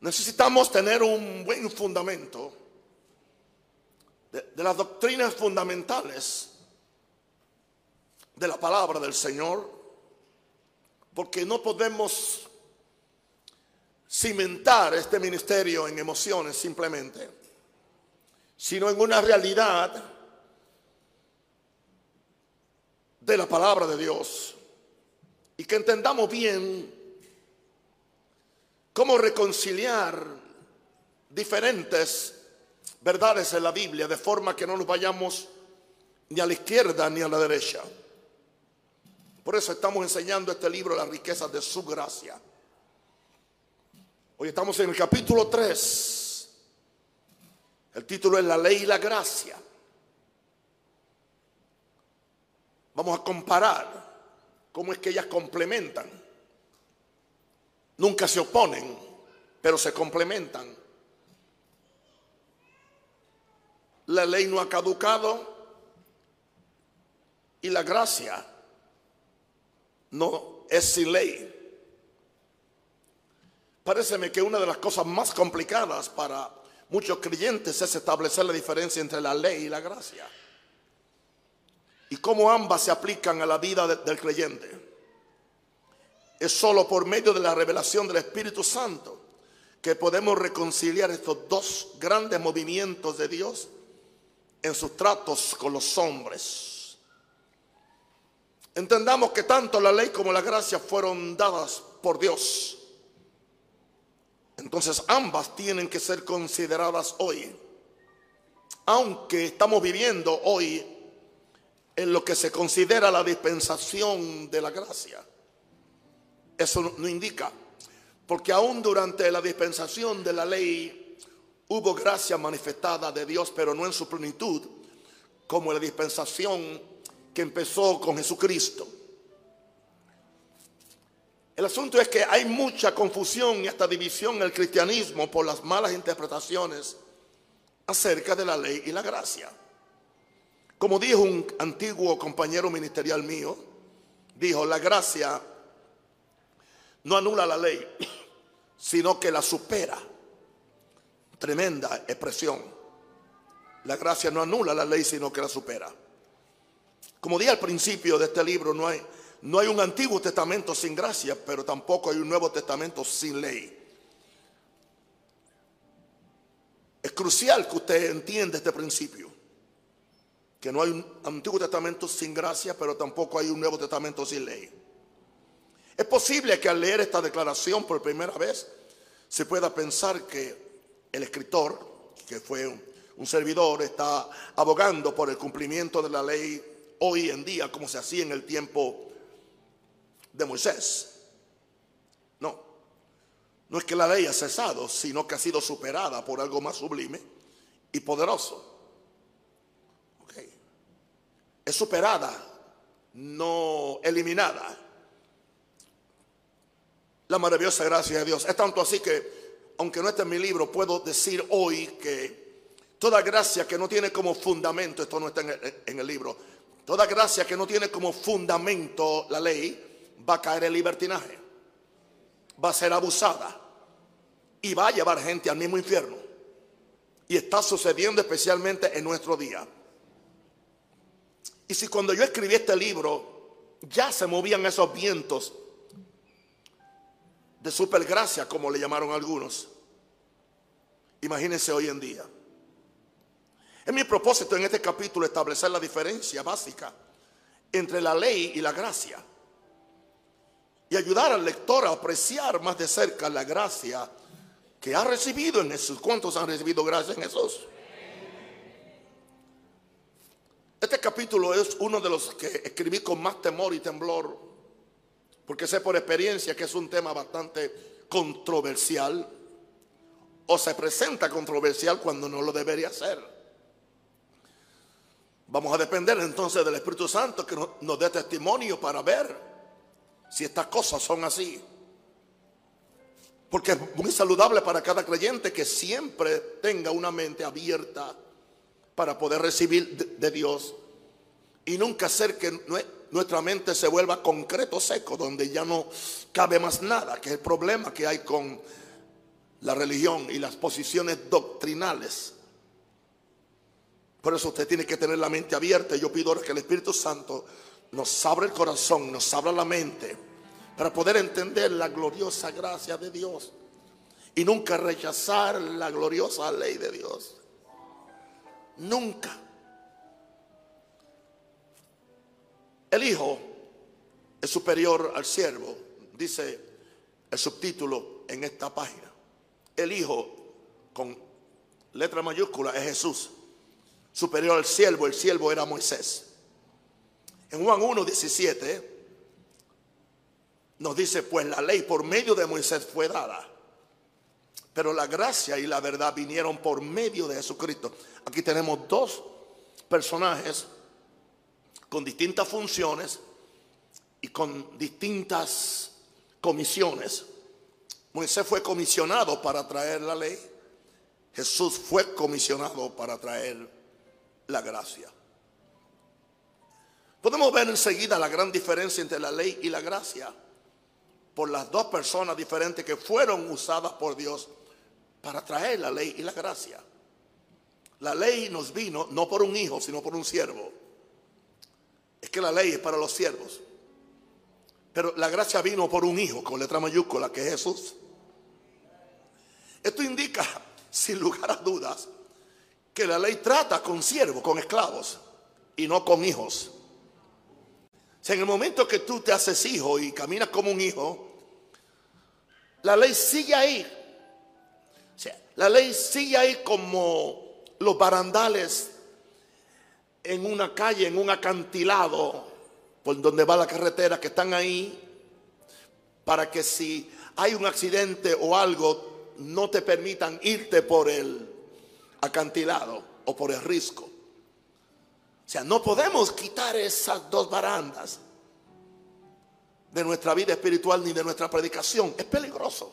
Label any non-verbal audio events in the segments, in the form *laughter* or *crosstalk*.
necesitamos tener un buen fundamento de, las doctrinas fundamentales de la palabra del Señor, porque no podemos cimentar este ministerio en emociones simplemente, sino en una realidad de la palabra de Dios. Y que entendamos bien cómo reconciliar diferentes verdades en la Biblia de forma que no nos vayamos ni a la izquierda ni a la derecha. Por eso estamos enseñando este libro, Las riquezas de su gracia. Hoy estamos en el capítulo 3. El título es La ley y la gracia. Vamos a comparar cómo es que ellas complementan. Nunca se oponen, pero se complementan. La ley no ha caducado y la gracia no es sin ley. Pareceme que una de las cosas más complicadas para muchos creyentes es establecer la diferencia entre la ley y la gracia. Y cómo ambas se aplican a la vida del creyente. Es solo por medio de la revelación del Espíritu Santo que podemos reconciliar estos dos grandes movimientos de Dios en sus tratos con los hombres. Entendamos que tanto la ley como la gracia fueron dadas por Dios entonces ambas tienen que ser consideradas hoy. Aunque estamos viviendo hoy en lo que se considera la dispensación de la gracia. Eso no indica, porque aún durante la dispensación de la ley hubo gracia manifestada de Dios, pero no en su plenitud, como la dispensación que empezó con Jesucristo. El asunto es que hay mucha confusión y hasta división en el cristianismo por las malas interpretaciones acerca de la ley y la gracia. Como dijo un antiguo compañero ministerial mío, dijo, la gracia no anula la ley, sino que la supera. Tremenda expresión. La gracia no anula la ley, sino que la supera. Como dije al principio de este libro, no hay, no hay un Antiguo Testamento sin gracia, pero tampoco hay un Nuevo Testamento sin ley. Es crucial que usted entienda este principio. Que no hay un Antiguo Testamento sin gracia, pero tampoco hay un Nuevo Testamento sin ley. Es posible que al leer esta declaración por primera vez se pueda pensar que el escritor, que fue un servidor, está abogando por el cumplimiento de la ley hoy en día, como se hacía en el tiempo de Moisés. No, no es que la ley ha cesado, sino que ha sido superada por algo más sublime y poderoso. Es superada, no eliminada. La maravillosa gracia de Dios. Es tanto así que, aunque no esté en mi libro, puedo decir hoy que toda gracia que no tiene como fundamento, esto no está en el, en el libro, toda gracia que no tiene como fundamento la ley, va a caer en libertinaje, va a ser abusada y va a llevar gente al mismo infierno. Y está sucediendo especialmente en nuestro día. Y si cuando yo escribí este libro ya se movían esos vientos de supergracia, como le llamaron algunos, imagínense hoy en día. Es mi propósito en este capítulo establecer la diferencia básica entre la ley y la gracia y ayudar al lector a apreciar más de cerca la gracia que ha recibido en Jesús. ¿Cuántos han recibido gracia en Jesús? Este capítulo es uno de los que escribí con más temor y temblor, porque sé por experiencia que es un tema bastante controversial, o se presenta controversial cuando no lo debería ser. Vamos a depender entonces del Espíritu Santo que nos dé testimonio para ver si estas cosas son así. Porque es muy saludable para cada creyente que siempre tenga una mente abierta para poder recibir de, Dios y nunca hacer que nuestra mente se vuelva concreto seco, donde ya no cabe más nada, que es el problema que hay con la religión y las posiciones doctrinales. Por eso usted tiene que tener la mente abierta. Yo pido que el Espíritu Santo nos abra el corazón, nos abra la mente para poder entender la gloriosa gracia de Dios y nunca rechazar la gloriosa ley de Dios. Nunca. El Hijo es superior al siervo, dice el subtítulo en esta página. El Hijo con letra mayúscula es Jesús, superior al siervo, el siervo era Moisés. En Juan 1, 17 nos dice, pues la ley por medio de Moisés fue dada, pero la gracia y la verdad vinieron por medio de Jesucristo. Aquí tenemos dos personajes con distintas funciones y con distintas comisiones. Moisés fue comisionado para traer la ley. Jesús fue comisionado para traer la gracia. Podemos ver enseguida la gran diferencia entre la ley y la gracia por las dos personas diferentes que fueron usadas por Dios para traer la ley y la gracia. La ley nos vino no por un hijo, sino por un siervo. Es que la ley es para los siervos. Pero la gracia vino por un hijo con letra mayúscula que es Jesús. Esto indica, *laughs* sin lugar a dudas, que la ley trata con siervos, con esclavos y no con hijos. Si en el momento que tú te haces hijo y caminas como un hijo, la ley sigue ahí. la ley sigue ahí como los barandales en una calle, en un acantilado, por donde va la carretera, que están ahí, para que si hay un accidente o algo, no te permitan irte por el acantilado o por el risco. O sea, no podemos quitar esas dos barandas de nuestra vida espiritual ni de nuestra predicación. Es peligroso.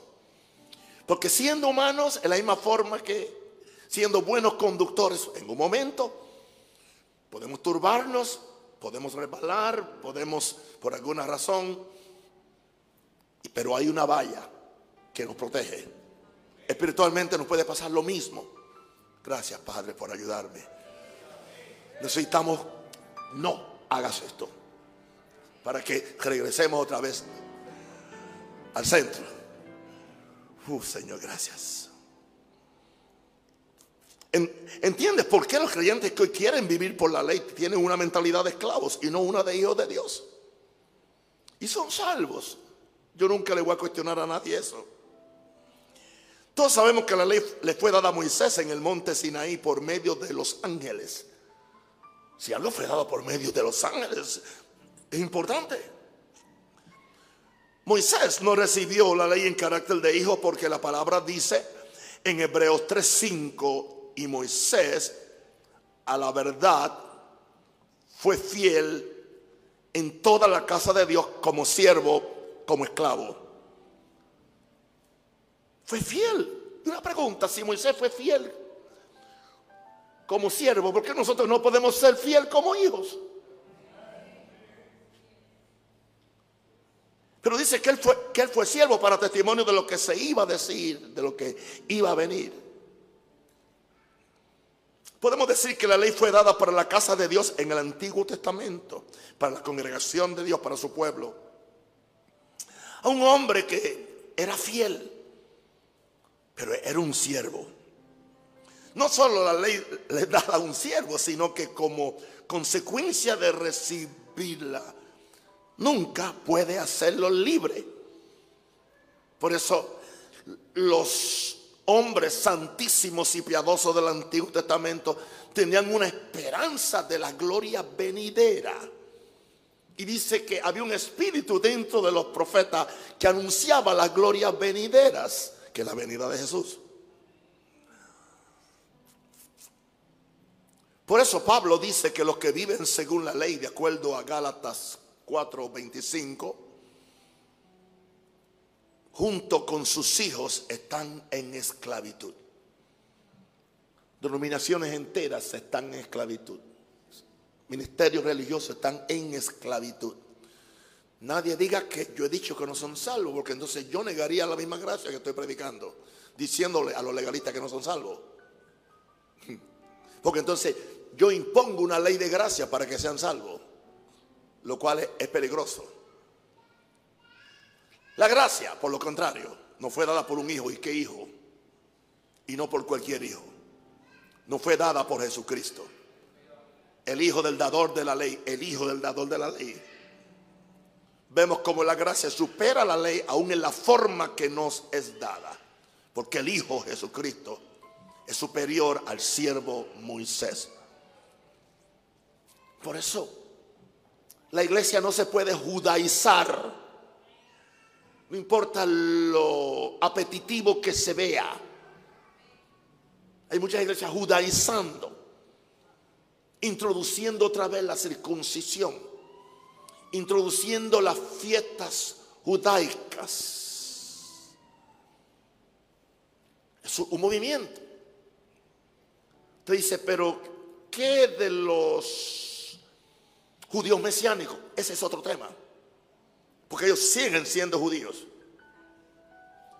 Porque siendo humanos, en la misma forma que siendo buenos conductores, en un momento podemos turbarnos, podemos resbalar, podemos por alguna razón, pero hay una valla que nos protege. Espiritualmente nos puede pasar lo mismo. Gracias, Padre, por ayudarme. Necesitamos, no hagas esto, para que regresemos otra vez al centro. Uh, Señor, gracias. ¿Entiendes por qué los creyentes que hoy quieren vivir por la ley tienen una mentalidad de esclavos y no una de hijos de Dios? Y son salvos. Yo nunca le voy a cuestionar a nadie eso. Todos sabemos que la ley le fue dada a Moisés en el monte Sinaí por medio de los ángeles. Si algo fue dado por medio de los ángeles, es importante. Moisés no recibió la ley en carácter de hijo porque la palabra dice en Hebreos 3:5 y Moisés a la verdad fue fiel en toda la casa de Dios como siervo, como esclavo. Fue fiel. Una pregunta, si Moisés fue fiel como siervo, ¿por qué nosotros no podemos ser fiel como hijos? Pero dice que él, fue, que él fue siervo para testimonio de lo que se iba a decir, de lo que iba a venir. Podemos decir que la ley fue dada para la casa de Dios en el Antiguo Testamento, para la congregación de Dios, para su pueblo. A un hombre que era fiel, pero era un siervo. No solo la ley le da a un siervo, sino que como consecuencia de recibirla, nunca puede hacerlo libre. Por eso los hombres santísimos y piadosos del Antiguo Testamento tenían una esperanza de la gloria venidera. Y dice que había un espíritu dentro de los profetas que anunciaba las glorias venideras, que es la venida de Jesús. Por eso Pablo dice que los que viven según la ley, de acuerdo a Gálatas 4:25, junto con sus hijos están en esclavitud. Denominaciones enteras están en esclavitud. Ministerios religiosos están en esclavitud. nadie diga que yo he dicho que no son salvos, porque entonces yo negaría la misma gracia que estoy predicando, diciéndole a los legalistas que no son salvos. Porque entonces yo impongo una ley de gracia para que sean salvos, lo cual es, peligroso. La gracia, por lo contrario, no fue dada por un hijo. ¿Y qué hijo? Y no por cualquier hijo. No fue dada por Jesucristo. El hijo del dador de la ley. El hijo del dador de la ley. Vemos como la gracia supera la ley aún en la forma que nos es dada. Porque el Hijo Jesucristo es superior al siervo Moisés. Por eso, la iglesia no se puede judaizar. No importa lo apetitivo que se vea. Hay muchas iglesias judaizando, introduciendo otra vez la circuncisión, introduciendo las fiestas judaicas. Es un movimiento. Usted dice, pero ¿qué de los judíos mesiánicos. Ese es otro tema. Porque ellos siguen siendo judíos.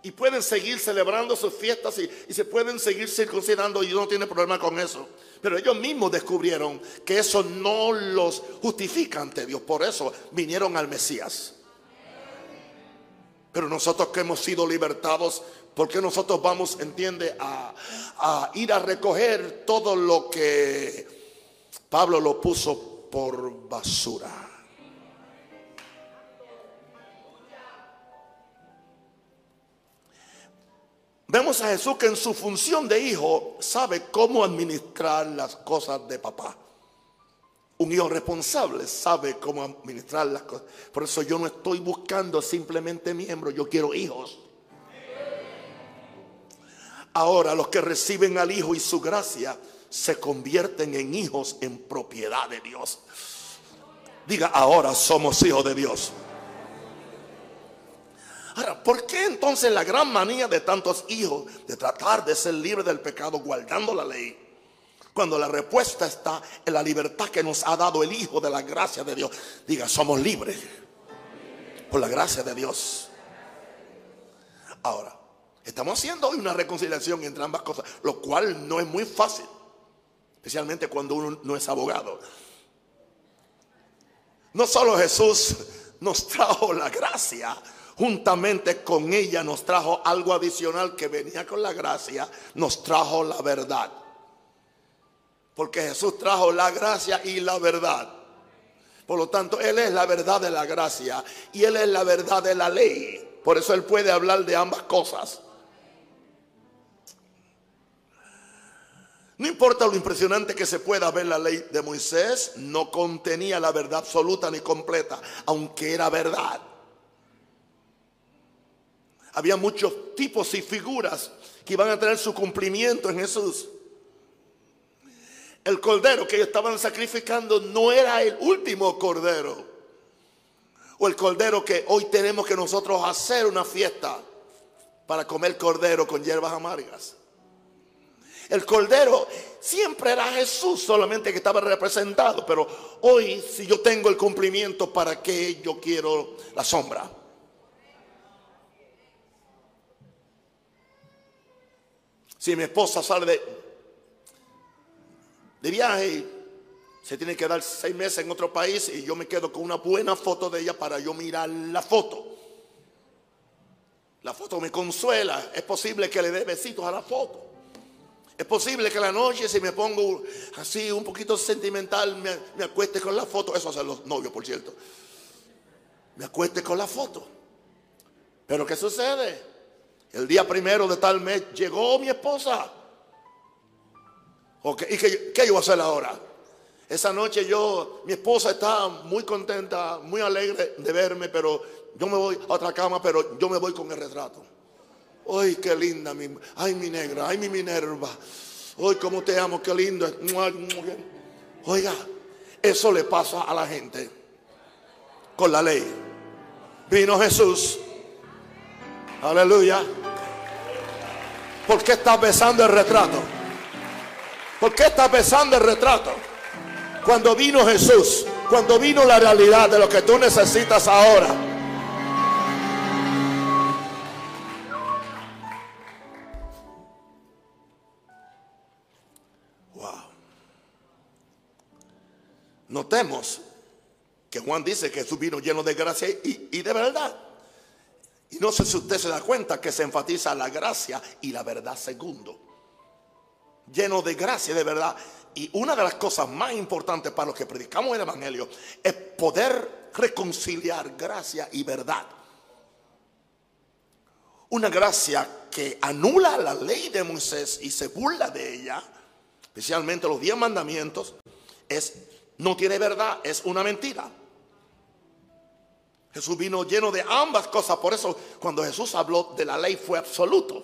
Y pueden seguir celebrando sus fiestas y, se pueden seguir circuncidando y no tiene problema con eso. Pero ellos mismos descubrieron que eso no los justifica ante Dios. Por eso vinieron al Mesías. Pero nosotros que hemos sido libertados, porque nosotros vamos, entiende, a ir a recoger todo lo que Pablo lo puso por basura. Vemos a Jesús que en su función de hijo sabe cómo administrar las cosas de papá. Un hijo responsable sabe cómo administrar las cosas. Por eso yo no estoy buscando simplemente miembros, yo quiero hijos. Ahora los que reciben al Hijo y su gracia se convierten en hijos en propiedad de Dios. Diga, ahora somos hijos de Dios. Ahora, ¿por qué entonces la gran manía de tantos hijos de tratar de ser libres del pecado guardando la ley? Cuando la respuesta está en la libertad que nos ha dado el Hijo de la gracia de Dios. Diga, somos libres por la gracia de Dios. Ahora, estamos haciendo hoy una reconciliación entre ambas cosas, lo cual no es muy fácil especialmente cuando uno no es abogado. No solo Jesús nos *laughs* trajo la gracia, juntamente con ella nos trajo algo adicional que venía con la gracia, nos trajo la verdad. Porque Jesús trajo la gracia y la verdad. Por lo tanto, Él es la verdad de la gracia y Él es la verdad de la ley. Por eso Él puede hablar de ambas cosas. No importa lo impresionante que se pueda ver la ley de Moisés, no contenía la verdad absoluta ni completa, aunque era verdad. Había muchos tipos y figuras que iban a tener su cumplimiento en Jesús. El cordero que ellos estaban sacrificando no era el último cordero. O el cordero que hoy tenemos que nosotros hacer una fiesta para comer cordero con hierbas amargas. El cordero siempre era Jesús, solamente que estaba representado. Pero hoy, si yo tengo el cumplimiento, ¿para qué yo quiero la sombra? Si mi esposa sale de, de viaje, se tiene que dar seis meses en otro país y yo me quedo con una buena foto de ella para yo mirar la foto. La foto me consuela. Es posible que le dé besitos a la foto. Es posible que la noche si me pongo así un poquito sentimental me, acueste con la foto. Eso hacen los novios, por cierto. Me acueste con la foto. Pero ¿qué sucede? El día primero de tal mes llegó mi esposa. ¿Y qué, qué yo voy a hacer ahora? Esa noche yo, mi esposa está muy contenta, muy alegre de verme, pero yo me voy a otra cama, pero yo me voy con el retrato. Ay, qué linda mi, ay, mi negra, ay, mi Minerva. Ay, cómo te amo, qué lindo. Oiga, eso le pasa a la gente con la ley. Vino Jesús. Aleluya. ¿Por qué estás besando el retrato? ¿Por qué estás besando el retrato? Cuando vino Jesús cuando vino la realidad de lo que tú necesitas ahora. Wow. Notemos que Juan dice que Jesús vino lleno de gracia y, y de verdad. Y no sé si usted se da cuenta que se enfatiza la gracia y la verdad segundo. Lleno de gracia de verdad. Y una de las cosas más importantes para los que predicamos el Evangelio es poder reconciliar gracia y verdad. Una gracia que anula la ley de Moisés y se burla de ella, especialmente los diez mandamientos, es no tiene verdad, es una mentira. Jesús vino lleno de ambas cosas. Por eso cuando Jesús habló de la ley fue absoluto.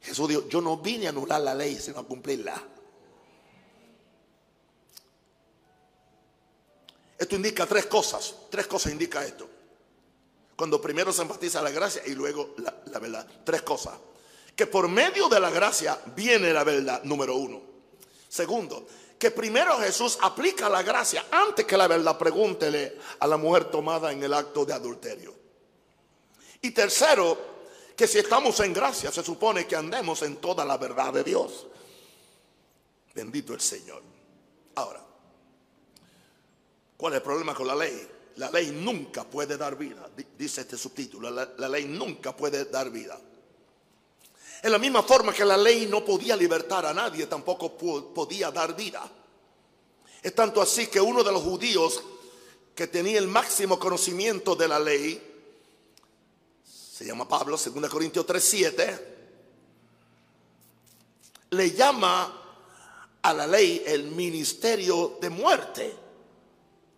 Jesús dijo, yo no vine a anular la ley, sino a cumplirla. Esto indica tres cosas. Tres cosas indica esto. Cuando primero se enfatiza la gracia y luego la, la verdad. Tres cosas. Que por medio de la gracia viene la verdad, número uno. Segundo, que primero Jesús aplica la gracia antes que la verdad. Pregúntele a la mujer tomada en el acto de adulterio. Y tercero, que si estamos en gracia se supone que andemos en toda la verdad de Dios. Bendito el Señor. Ahora, ¿cuál es el problema con la ley? La ley nunca puede dar vida, dice este subtítulo. La, la ley nunca puede dar vida. En la misma forma que la ley no podía libertar a nadie, tampoco podía dar vida. Es tanto así que uno de los judíos que tenía el máximo conocimiento de la ley, se llama Pablo, 2 Corintios 3:7, le llama a la ley el ministerio de muerte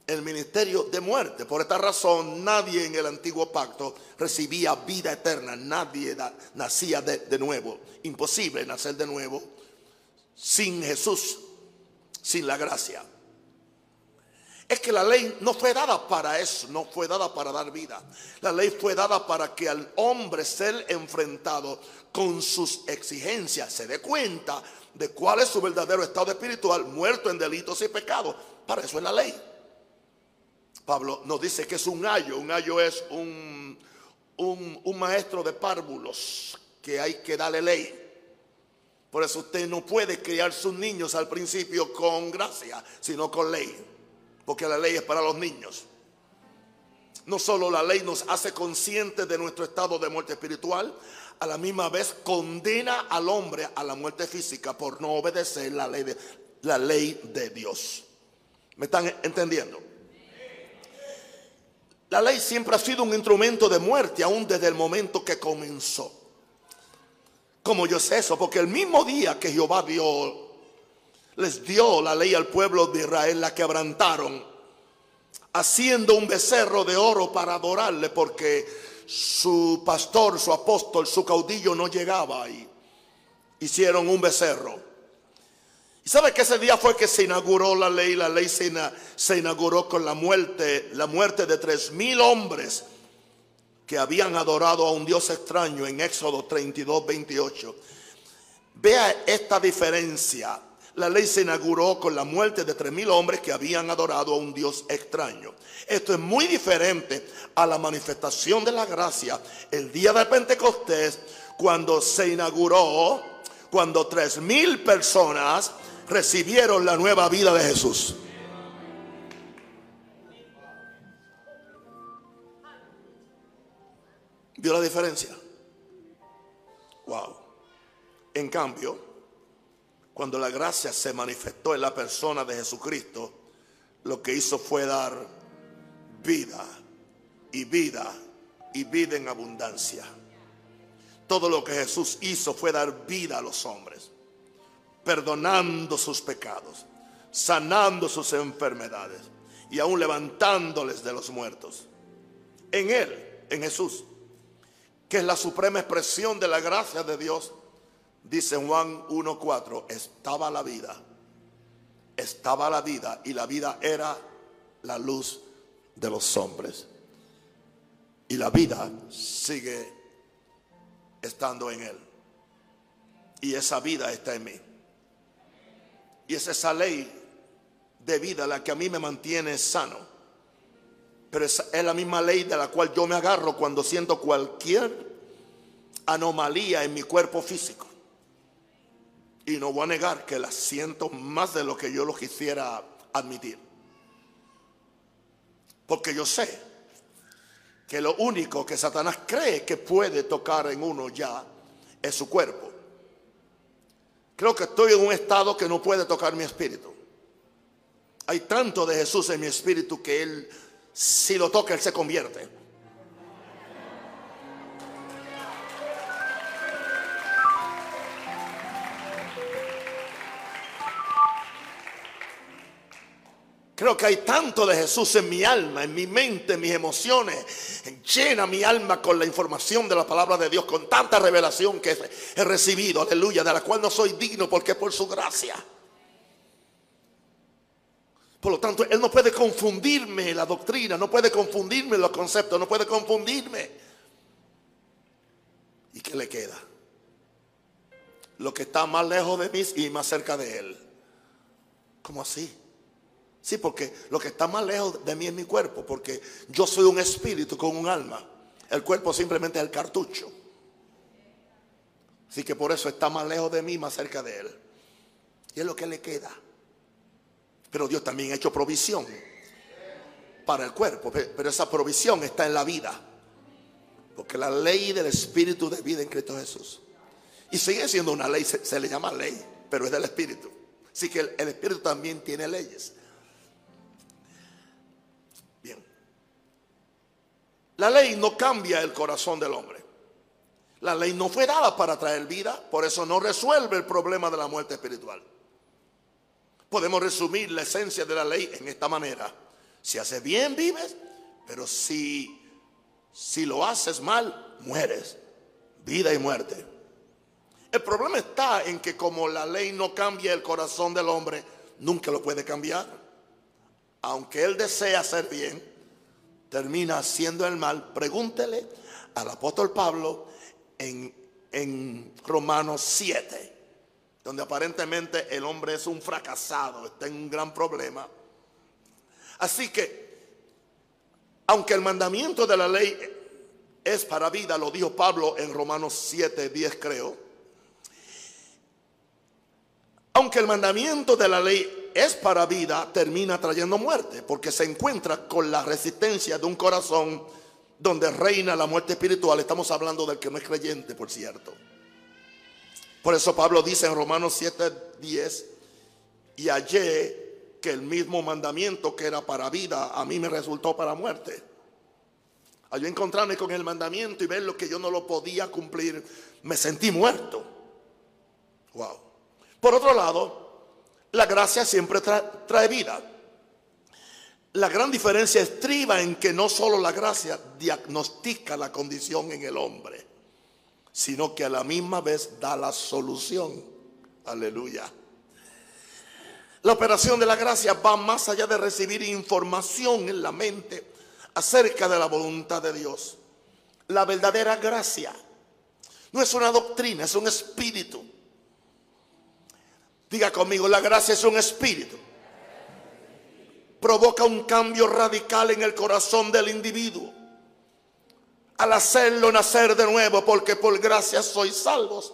el ministerio de muerte. Por esta razón, nadie en el antiguo pacto recibía vida eterna, nadie nacía de, nuevo. Imposible nacer de nuevo sin Jesús, sin la gracia. Es que la ley no fue dada para eso, no fue dada para dar vida. La ley fue dada para que al hombre ser enfrentado con sus exigencias se dé cuenta de cuál es su verdadero estado espiritual, muerto en delitos y pecados. Para eso es la ley. Pablo nos dice que es un ayo. Un ayo es un, un, maestro de párvulos que hay que darle ley. Por eso usted no puede criar sus niños al principio con gracia, sino con ley. Porque la ley es para los niños. No solo la ley nos hace conscientes de nuestro estado de muerte espiritual, a la misma vez condena al hombre a la muerte física por no obedecer la ley de, la ley de Dios. ¿Me están entendiendo? La ley siempre ha sido un instrumento de muerte, aún desde el momento que comenzó. Como yo sé eso, porque el mismo día que Jehová dio, les dio la ley al pueblo de Israel, la quebrantaron, haciendo un becerro de oro para adorarle, porque su pastor, su apóstol, su caudillo no llegaba ahí. Hicieron un becerro. ¿Y sabe que ese día fue que se inauguró la ley? La ley se, inauguró con la muerte, la muerte de tres mil hombres que habían adorado a un Dios extraño en Éxodo 32, 28. Vea esta diferencia. La ley se inauguró con la muerte de tres mil hombres que habían adorado a un Dios extraño. Esto es muy diferente a la manifestación de la gracia el día de Pentecostés, cuando se inauguró, cuando tres mil personas recibieron la nueva vida de Jesús. ¿Vio la diferencia? Wow. En cambio, cuando la gracia se manifestó en la persona de Jesucristo, lo que hizo fue dar vida y vida y vida en abundancia. Todo lo que Jesús hizo fue dar vida a los hombres perdonando sus pecados, sanando sus enfermedades y aún levantándoles de los muertos. En Él, en Jesús, que es la suprema expresión de la gracia de Dios, dice Juan 1.4, estaba la vida, estaba la vida y la vida era la luz de los hombres. Y la vida sigue estando en Él. Y esa vida está en mí. Y es esa ley de vida la que a mí me mantiene sano. Pero es, es la misma ley de la cual yo me agarro cuando siento cualquier anomalía en mi cuerpo físico. Y no voy a negar que la siento más de lo que yo lo quisiera admitir. Porque yo sé que lo único que Satanás cree que puede tocar en uno ya es su cuerpo. Creo que estoy en un estado que no puede tocar mi espíritu. Hay tanto de Jesús en mi espíritu que Él, si lo toca, Él se convierte. Creo que hay tanto de Jesús en mi alma, en mi mente, en mis emociones. Llena mi alma con la información de la palabra de Dios, con tanta revelación que he recibido, aleluya, de la cual no soy digno porque es por su gracia. Por lo tanto, Él no puede confundirme la doctrina, no puede confundirme los conceptos, no puede confundirme. ¿Y qué le queda? Lo que está más lejos de mí y más cerca de Él. ¿Cómo así? Sí, porque lo que está más lejos de mí es mi cuerpo, porque yo soy un espíritu con un alma. El cuerpo simplemente es el cartucho. Así que por eso está más lejos de mí, más cerca de él. Y es lo que le queda. Pero Dios también ha hecho provisión para el cuerpo, pero esa provisión está en la vida. Porque la ley del espíritu de vida en Cristo Jesús. Y sigue siendo una ley, se, le llama ley, pero es del espíritu. Así que el espíritu también tiene leyes. La ley no cambia el corazón del hombre. La ley no fue dada para traer vida, por eso no resuelve el problema de la muerte espiritual. Podemos resumir la esencia de la ley en esta manera. Si haces bien, vives, pero si, si lo haces mal, mueres. Vida y muerte. El problema está en que como la ley no cambia el corazón del hombre, nunca lo puede cambiar. Aunque él desea hacer bien, termina haciendo el mal, pregúntele al apóstol Pablo en, en Romanos 7, donde aparentemente el hombre es un fracasado, está en un gran problema. Así que, aunque el mandamiento de la ley es para vida, lo dijo Pablo en Romanos 7, 10 creo, aunque el mandamiento de la ley es para vida, termina trayendo muerte, porque se encuentra con la resistencia de un corazón donde reina la muerte espiritual. Estamos hablando del que no es creyente, por cierto. Por eso Pablo dice en Romanos 7:10, y hallé que el mismo mandamiento que era para vida, a mí me resultó para muerte. Al yo encontrarme con el mandamiento y ver lo que yo no lo podía cumplir, me sentí muerto. Wow. Por otro lado, la gracia siempre trae, vida. La gran diferencia estriba en que no solo la gracia diagnostica la condición en el hombre, sino que a la misma vez da la solución. Aleluya. La operación de la gracia va más allá de recibir información en la mente acerca de la voluntad de Dios. La verdadera gracia no es una doctrina, es un espíritu Diga conmigo, la gracia es un espíritu. Provoca un cambio radical en el corazón del individuo. Al hacerlo nacer de nuevo, porque por gracia sois salvos.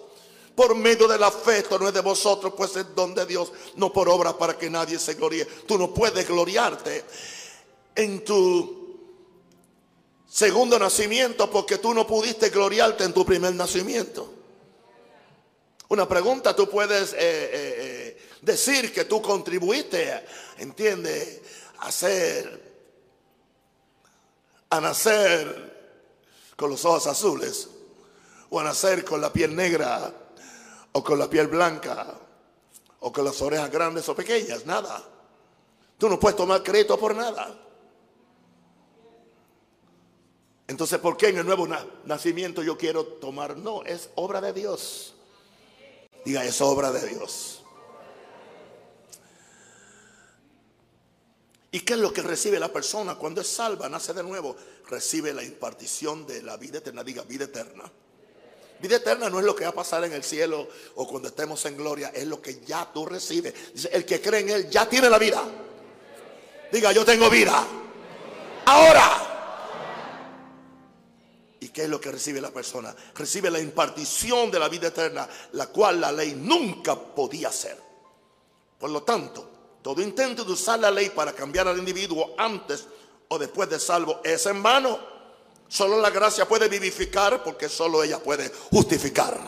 Por medio de la fe, no es de vosotros, pues es don de Dios, no por obra para que nadie se gloríe. Tú no puedes gloriarte en tu segundo nacimiento porque tú no pudiste gloriarte en tu primer nacimiento. Una pregunta, tú puedes eh, eh, eh, decir que tú contribuiste, entiende, a ser, a nacer con los ojos azules, o a nacer con la piel negra, o con la piel blanca, o con las orejas grandes o pequeñas, nada. Tú no puedes tomar crédito por nada. Entonces, ¿por qué en el nuevo nacimiento yo quiero tomar? No, es obra de Dios. Diga, es obra de Dios. ¿Y qué es lo que recibe la persona cuando es salva, nace de nuevo? Recibe la impartición de la vida eterna. Diga, vida eterna. Vida eterna no es lo que va a pasar en el cielo o cuando estemos en gloria, es lo que ya tú recibes. El que cree en Él ya tiene la vida. Diga, yo tengo vida. Ahora. ¿Y qué es lo que recibe la persona? Recibe la impartición de la vida eterna, la cual la ley nunca podía hacer. Por lo tanto, todo intento de usar la ley para cambiar al individuo antes o después de salvo es en vano. Solo la gracia puede vivificar porque solo ella puede justificar.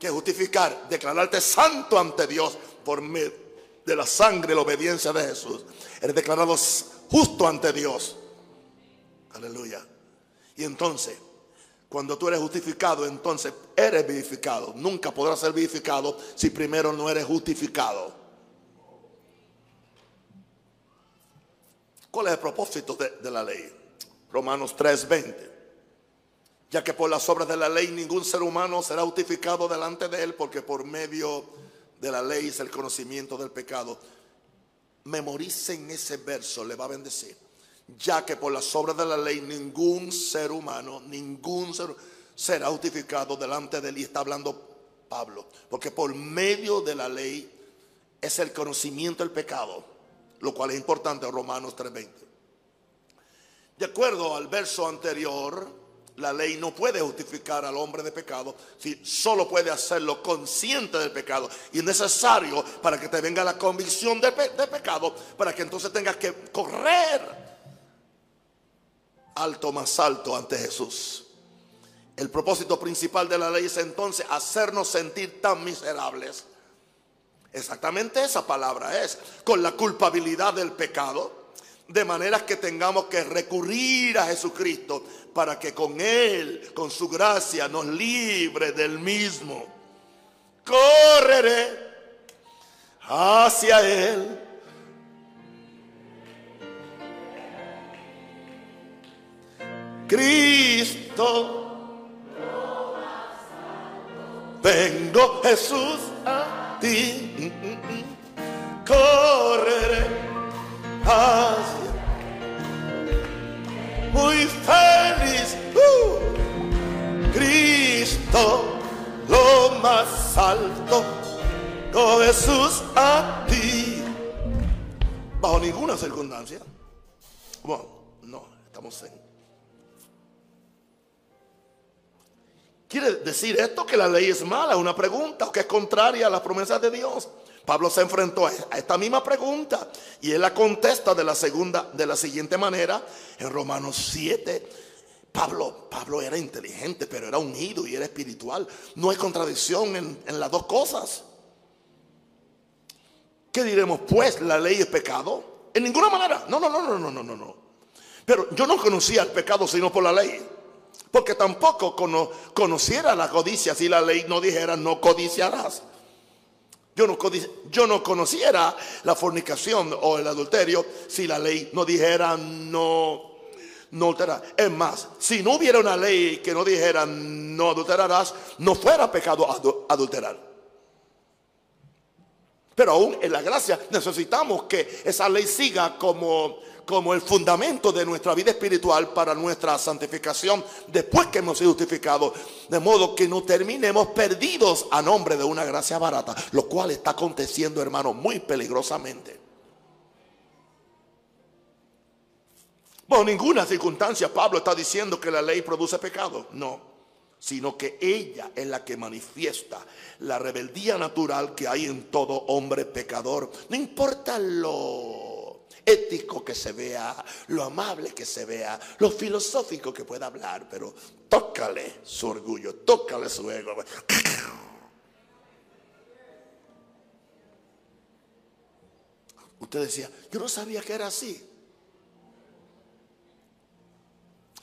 ¿Qué justificar? Declararte santo ante Dios por medio de la sangre y la obediencia de Jesús. Eres declarado justo ante Dios. Aleluya. Y entonces, cuando tú eres justificado, entonces eres vivificado. Nunca podrás ser vivificado si primero no eres justificado. ¿Cuál es el propósito de, la ley? Romanos 3:20. Ya que por las obras de la ley ningún ser humano será justificado delante de él, porque por medio de la ley es el conocimiento del pecado. Memoricen ese verso, le va a bendecir. Ya que por las obras de la ley ningún ser humano, ningún ser será justificado delante de él. Y está hablando Pablo. Porque por medio de la ley es el conocimiento del pecado lo cual es importante, Romanos 3:20. De acuerdo al verso anterior, la ley no puede justificar al hombre de pecado, si solo puede hacerlo consciente del pecado. Y es necesario para que te venga la convicción de, de pecado, para que entonces tengas que correr alto más alto ante Jesús. El propósito principal de la ley es entonces hacernos sentir tan miserables Exactamente esa palabra es, con la culpabilidad del pecado, de manera que tengamos que recurrir a Jesucristo para que con Él, con su gracia, nos libre del mismo. Correré hacia Él. Cristo, vengo Jesús a ti. Correré hacia muy feliz. Uh, Cristo lo más alto. Con Jesús a ti. Bajo ninguna circunstancia. Bueno no estamos en ¿Quiere decir esto que la ley es mala? Una pregunta o que es contraria a las promesas de Dios. Pablo se enfrentó a esta misma pregunta y él la contesta de la segunda, de la siguiente manera en Romanos 7. Pablo, Pablo era inteligente, pero era unido y era espiritual. No hay contradicción en, en las dos cosas. ¿Qué diremos? Pues la ley es pecado. En ninguna manera. No, no, no, no, no, no, no. Pero yo no conocía el pecado sino por la ley. Porque tampoco conociera la codicia si la ley no dijera no codiciarás. Yo no, yo no conociera la fornicación o el adulterio si la ley no dijera no, no adulterar. Es más, si no hubiera una ley que no dijera no adulterarás, no fuera pecado adulterar. Pero aún en la gracia necesitamos que esa ley siga como como el fundamento de nuestra vida espiritual para nuestra santificación después que hemos sido justificados. De modo que no terminemos perdidos a nombre de una gracia barata, lo cual está aconteciendo, hermano, muy peligrosamente. Bajo ninguna circunstancia Pablo está diciendo que la ley produce pecado. No, sino que ella es la que manifiesta la rebeldía natural que hay en todo hombre pecador. No importa lo ético que se vea, lo amable que se vea, lo filosófico que pueda hablar, pero tócale su orgullo, tócale su ego. Usted decía, yo no sabía que era así.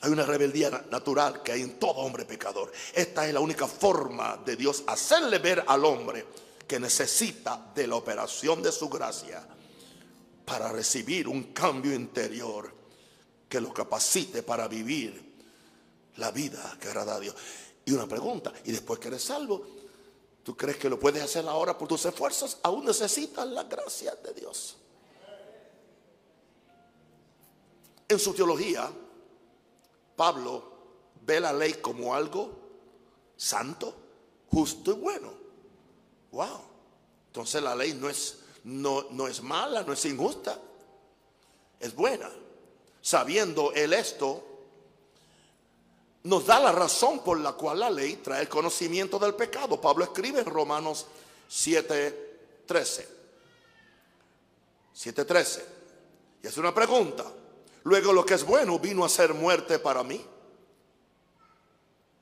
Hay una rebeldía natural que hay en todo hombre pecador. Esta es la única forma de Dios hacerle ver al hombre que necesita de la operación de su gracia para recibir un cambio interior que lo capacite para vivir la vida que agrada a Dios. Y una pregunta, y después que eres salvo, ¿tú crees que lo puedes hacer ahora por tus esfuerzos? Aún necesitas la gracia de Dios. En su teología, Pablo ve la ley como algo santo, justo y bueno. Wow. Entonces la ley no es no, no es mala, no es injusta. es buena. Sabiendo él esto, nos da la razón por la cual la ley trae el conocimiento del pecado. Pablo escribe en Romanos 7:13. 7:13. Y hace una pregunta. Luego lo que es bueno vino a ser muerte para mí.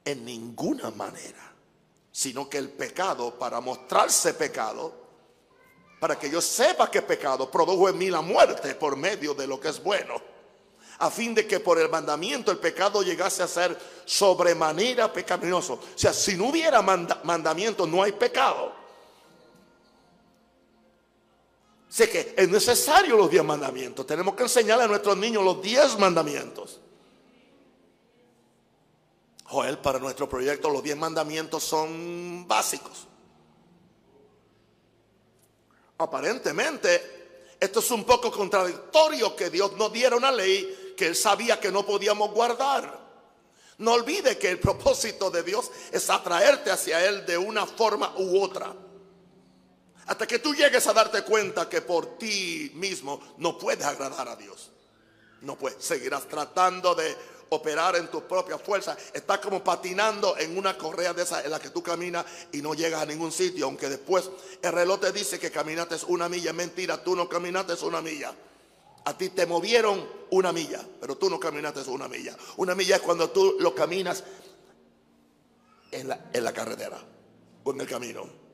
En ninguna manera. Sino que el pecado, para mostrarse pecado, para que yo sepa que pecado, produjo en mí la muerte por medio de lo que es bueno. A fin de que por el mandamiento el pecado llegase a ser sobremanera pecaminoso. O sea, si no hubiera mandamiento, no hay pecado. Sé que es necesario los diez mandamientos. Tenemos que enseñarle a nuestros niños los diez mandamientos. Joel, para nuestro proyecto los diez mandamientos son básicos. Aparentemente, esto es un poco contradictorio que Dios nos diera una ley que Él sabía que no podíamos guardar. No olvide que el propósito de Dios es atraerte hacia Él de una forma u otra. Hasta que tú llegues a darte cuenta que por ti mismo no puedes agradar a Dios. No puedes. Seguirás tratando de operar en tus propias fuerzas. Estás como patinando en una correa de esa en la que tú caminas y no llegas a ningún sitio. Aunque después el reloj te dice que caminaste una milla. Es mentira, tú no caminaste una milla. A ti te movieron una milla, pero tú no caminaste una milla. Una milla es cuando tú lo caminas en la, en la carretera o en el camino.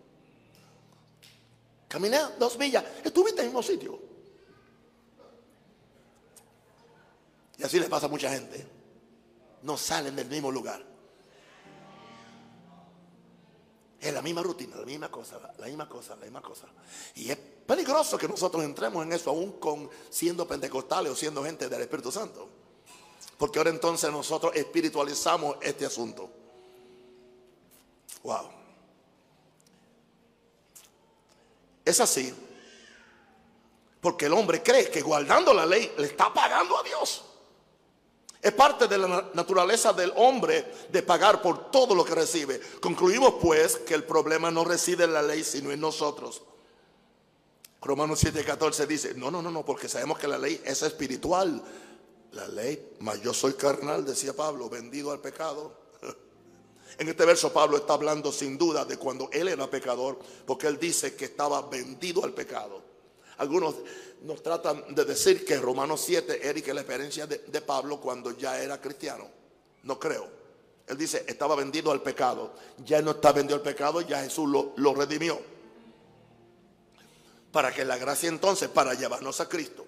Caminé dos millas, estuviste en el mismo sitio. Y así les pasa a mucha gente. No salen del mismo lugar. Es la misma rutina, la misma cosa, la misma cosa, la misma cosa. Y es peligroso que nosotros entremos en eso aún con siendo pentecostales o siendo gente del Espíritu Santo. Porque ahora entonces nosotros espiritualizamos este asunto. Wow. Es así. Porque el hombre cree que guardando la ley le está pagando a Dios. Es parte de la naturaleza del hombre de pagar por todo lo que recibe. Concluimos pues que el problema no reside en la ley, sino en nosotros. Romanos 7:14 dice, no, no, no, no, porque sabemos que la ley es espiritual. La ley, mas yo soy carnal, decía Pablo, vendido al pecado. *laughs* En este verso Pablo está hablando sin duda de cuando él era pecador, porque él dice que estaba vendido al pecado. Algunos nos tratan de decir que Romanos 7 era que la experiencia de, Pablo cuando ya era cristiano. No creo. Él dice, estaba vendido al pecado. Ya no está vendido al pecado, ya Jesús lo, lo redimió. Para que la gracia entonces, para llevarnos a Cristo.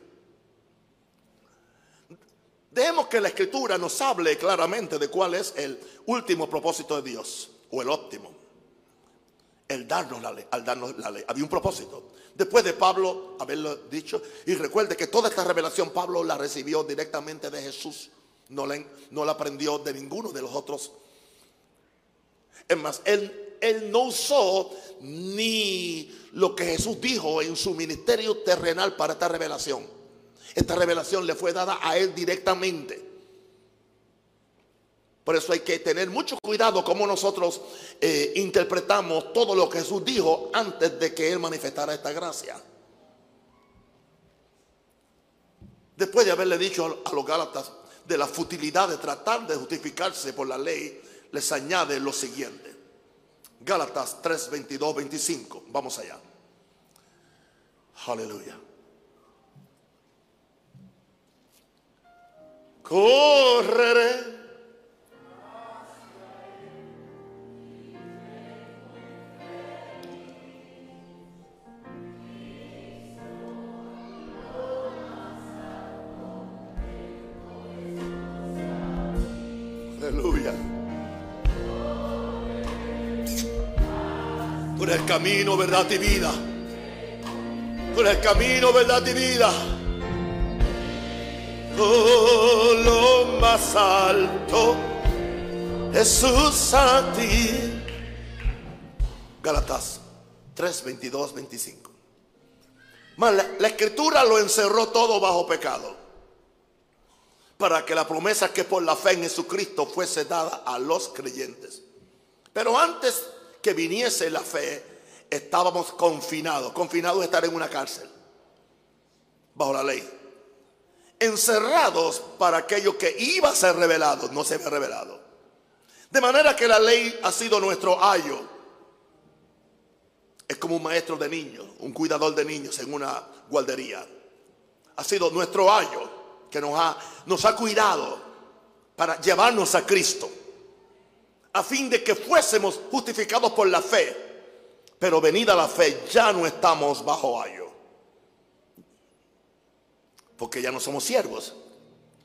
Dejemos que la escritura nos hable claramente de cuál es el último propósito de Dios, o el óptimo. El darnos la ley, al darnos la ley. Había un propósito. Después de Pablo haberlo dicho, y recuerde que toda esta revelación Pablo la recibió directamente de Jesús. No la, no la aprendió de ninguno de los otros. Es más, él, él no usó ni lo que Jesús dijo en su ministerio terrenal para esta revelación. Esta revelación le fue dada a él directamente. Por eso hay que tener mucho cuidado como nosotros eh, interpretamos todo lo que Jesús dijo antes de que Él manifestara esta gracia. Después de haberle dicho a los Gálatas de la futilidad de tratar de justificarse por la ley, les añade lo siguiente. Gálatas 3, 22, 25. Vamos allá. Aleluya. correré. El camino, verdad y vida. Por el camino, verdad y vida lo más alto, Jesús a ti. Galatas 3, 22, 25. La, la escritura lo encerró todo bajo pecado. Para que la promesa que por la fe en Jesucristo fuese dada a los creyentes. Pero antes que viniese la fe, estábamos confinados. Confinados estar en una cárcel. Bajo la ley encerrados para aquello que iba a ser revelado, no se había revelado. De manera que la ley ha sido nuestro ayo. Es como un maestro de niños, un cuidador de niños en una guardería. Ha sido nuestro ayo que nos ha, nos ha cuidado para llevarnos a Cristo. A fin de que fuésemos justificados por la fe. Pero venida la fe ya no estamos bajo ayo. Porque ya no somos siervos,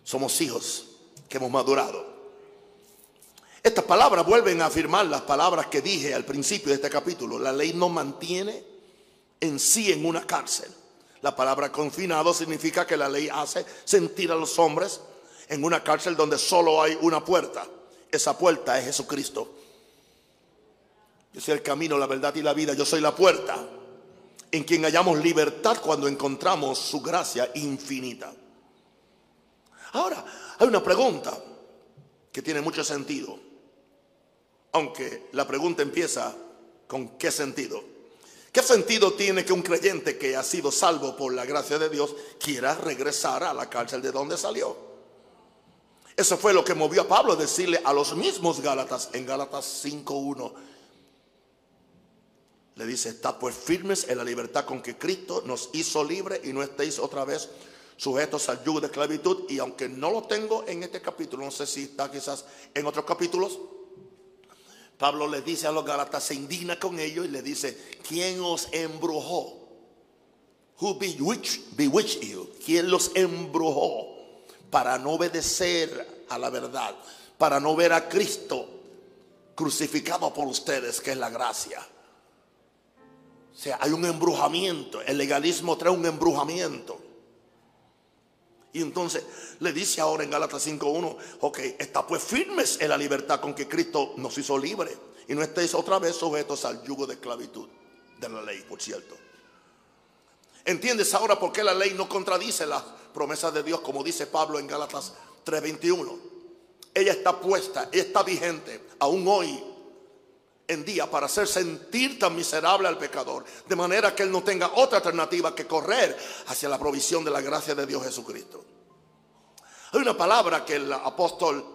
somos hijos que hemos madurado. Estas palabras vuelven a afirmar las palabras que dije al principio de este capítulo. La ley no mantiene en sí en una cárcel. La palabra confinado significa que la ley hace sentir a los hombres en una cárcel donde solo hay una puerta. Esa puerta es Jesucristo. Yo soy el camino, la verdad y la vida. Yo soy la puerta en quien hallamos libertad cuando encontramos su gracia infinita. Ahora, hay una pregunta que tiene mucho sentido, aunque la pregunta empieza con qué sentido. ¿Qué sentido tiene que un creyente que ha sido salvo por la gracia de Dios quiera regresar a la cárcel de donde salió? Eso fue lo que movió a Pablo a decirle a los mismos Gálatas en Gálatas 5.1 le dice, está pues firmes en la libertad con que Cristo nos hizo libre y no estéis otra vez sujetos al yugo de esclavitud. Y aunque no lo tengo en este capítulo, no sé si está quizás en otros capítulos, Pablo le dice a los Gálatas, se indigna con ellos y le dice, ¿quién os embrujó? Who bewitched, you? ¿Quién los embrujó para no obedecer a la verdad? Para no ver a Cristo crucificado por ustedes, que es la gracia. O sea, hay un embrujamiento. El legalismo trae un embrujamiento. Y entonces le dice ahora en Gálatas 5.1, ok, está pues firmes en la libertad con que Cristo nos hizo libre. Y no estéis otra vez sujetos al yugo de esclavitud de la ley, por cierto. ¿Entiendes ahora por qué la ley no contradice las promesas de Dios, como dice Pablo en Gálatas 3.21? Ella está puesta, está vigente, aún hoy en día para hacer sentir tan miserable al pecador, de manera que él no tenga otra alternativa que correr hacia la provisión de la gracia de Dios Jesucristo. Hay una palabra que el apóstol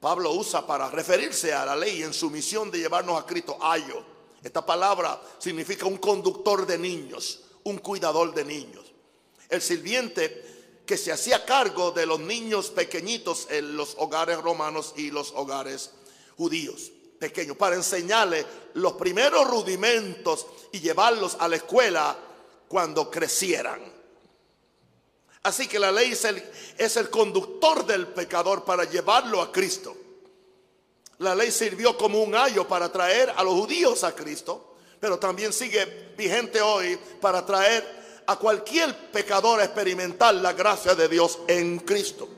Pablo usa para referirse a la ley en su misión de llevarnos a Cristo, ayo. Esta palabra significa un conductor de niños, un cuidador de niños. El sirviente que se hacía cargo de los niños pequeñitos en los hogares romanos y los hogares judíos pequeños, para enseñarles los primeros rudimentos y llevarlos a la escuela cuando crecieran. Así que la ley es el, es el conductor del pecador para llevarlo a Cristo. La ley sirvió como un ayo para traer a los judíos a Cristo, pero también sigue vigente hoy para traer a cualquier pecador experimentar la gracia de Dios en Cristo.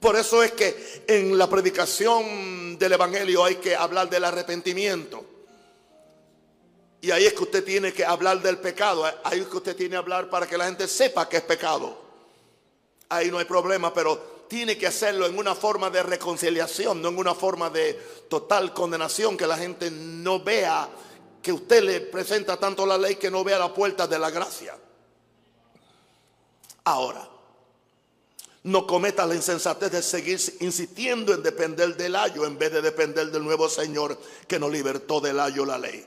Por eso es que en la predicación del Evangelio hay que hablar del arrepentimiento. Y ahí es que usted tiene que hablar del pecado. Ahí es que usted tiene que hablar para que la gente sepa que es pecado. Ahí no hay problema, pero tiene que hacerlo en una forma de reconciliación, no en una forma de total condenación, que la gente no vea que usted le presenta tanto la ley que no vea la puerta de la gracia. Ahora, no cometa la insensatez de seguir insistiendo en depender del ayo en vez de depender del nuevo Señor que nos libertó del ayo la ley.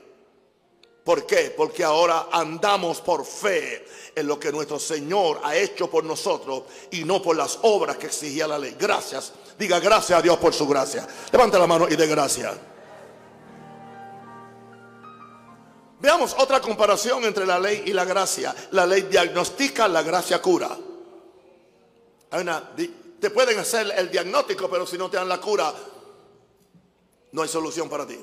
¿Por qué? Porque ahora andamos por fe en lo que nuestro Señor ha hecho por nosotros y no por las obras que exigía la ley. Gracias. Diga gracias a Dios por su gracia. Levante la mano y dé gracias. Veamos otra comparación entre la ley y la gracia. La ley diagnostica, la gracia cura te pueden hacer el diagnóstico, pero si no te dan la cura, no hay solución para ti.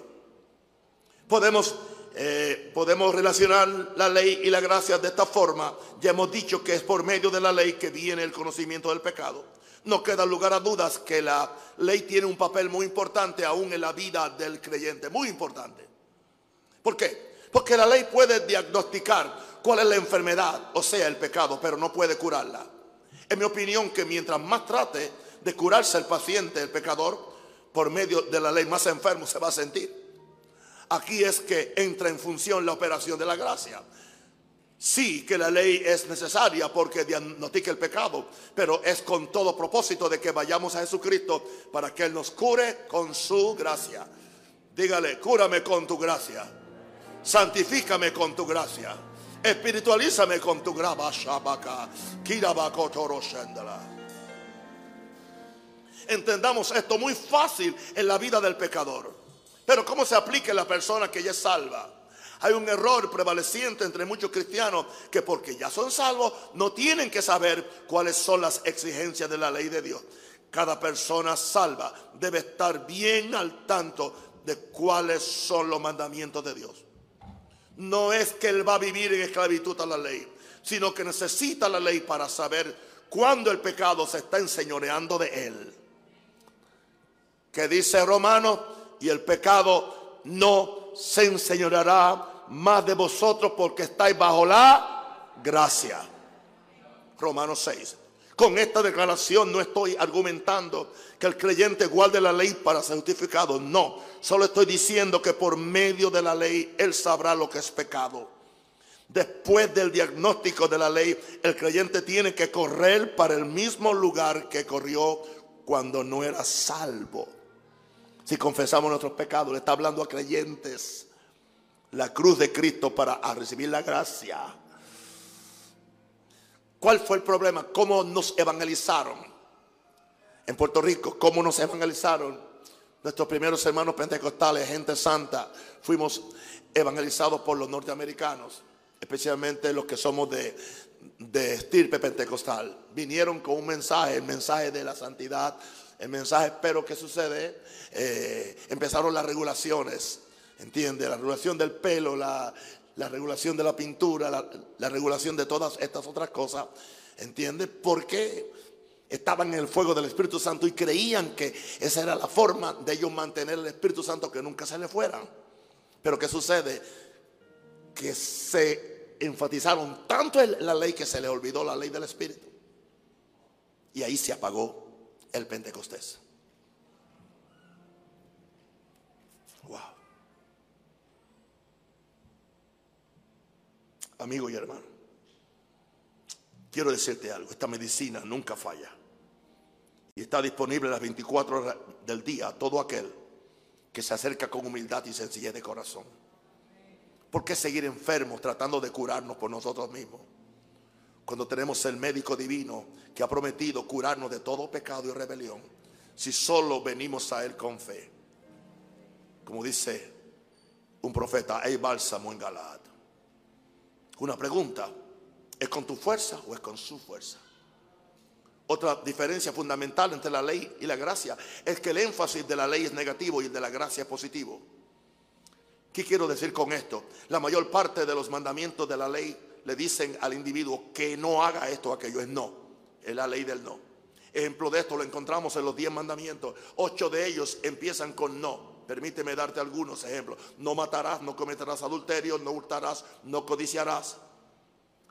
Podemos, eh, podemos relacionar la ley y la gracia de esta forma. Ya hemos dicho que es por medio de la ley que viene el conocimiento del pecado. No queda lugar a dudas que la ley tiene un papel muy importante aún en la vida del creyente, muy importante. ¿Por qué? Porque la ley puede diagnosticar cuál es la enfermedad, o sea, el pecado, pero no puede curarla. Es mi opinión que mientras más trate de curarse el paciente, el pecador, por medio de la ley, más enfermo se va a sentir. Aquí es que entra en función la operación de la gracia. Sí que la ley es necesaria porque diagnostica el pecado, pero es con todo propósito de que vayamos a Jesucristo para que Él nos cure con su gracia. Dígale, cúrame con tu gracia, santifícame con tu gracia, espiritualízame con tu gracia. Entendamos esto muy fácil en la vida del pecador. Pero ¿cómo se aplica en la persona que ya es salva? Hay un error prevaleciente entre muchos cristianos que porque ya son salvos no tienen que saber cuáles son las exigencias de la ley de Dios. Cada persona salva debe estar bien al tanto de cuáles son los mandamientos de Dios. No es que él va a vivir en esclavitud a la ley, sino que necesita la ley para saber cuándo el pecado se está enseñoreando de él. Que dice Romano, y el pecado no se enseñoreará más de vosotros porque estáis bajo la gracia. Romanos 6. Con esta declaración no estoy argumentando que el creyente guarde la ley para ser justificado. No, solo estoy diciendo que por medio de la ley él sabrá lo que es pecado. Después del diagnóstico de la ley, el creyente tiene que correr para el mismo lugar que corrió cuando no era salvo. Si confesamos nuestros pecados, le está hablando a creyentes la cruz de Cristo para recibir la gracia. ¿Cuál fue el problema? ¿Cómo nos evangelizaron? En Puerto Rico, ¿cómo nos evangelizaron? Nuestros primeros hermanos pentecostales, gente santa, fuimos evangelizados por los norteamericanos, especialmente los que somos de, de estirpe pentecostal. Vinieron con un mensaje, el mensaje de la santidad, el mensaje, pero ¿qué sucede? Eh, empezaron las regulaciones ¿Entiende? La regulación del pelo, la, regulación de la pintura, la, regulación de todas estas otras cosas. ¿Entiende? Porque estaban en el fuego del Espíritu Santo y creían que esa era la forma de ellos mantener el Espíritu Santo que nunca se le fueran. Pero ¿qué sucede? Que se enfatizaron tanto la ley que se le olvidó la ley del Espíritu. Y ahí se apagó el Pentecostés. Amigo y hermano, quiero decirte algo, esta medicina nunca falla. Y está disponible las 24 horas del día a todo aquel que se acerca con humildad y sencillez de corazón. ¿Por qué seguir enfermos tratando de curarnos por nosotros mismos? Cuando tenemos el médico divino que ha prometido curarnos de todo pecado y rebelión, si solo venimos a Él con fe. Como dice un profeta, hay bálsamo en Galad. Una pregunta, ¿es con tu fuerza o es con su fuerza? Otra diferencia fundamental entre la ley y la gracia es que el énfasis de la ley es negativo y el de la gracia es positivo. ¿Qué quiero decir con esto? La mayor parte de los mandamientos de la ley le dicen al individuo que no haga esto o aquello, es no, es la ley del no. Ejemplo de esto lo encontramos en los diez mandamientos. Ocho de ellos empiezan con no. Permíteme darte algunos ejemplos. No matarás, no cometerás adulterio, no hurtarás, no codiciarás.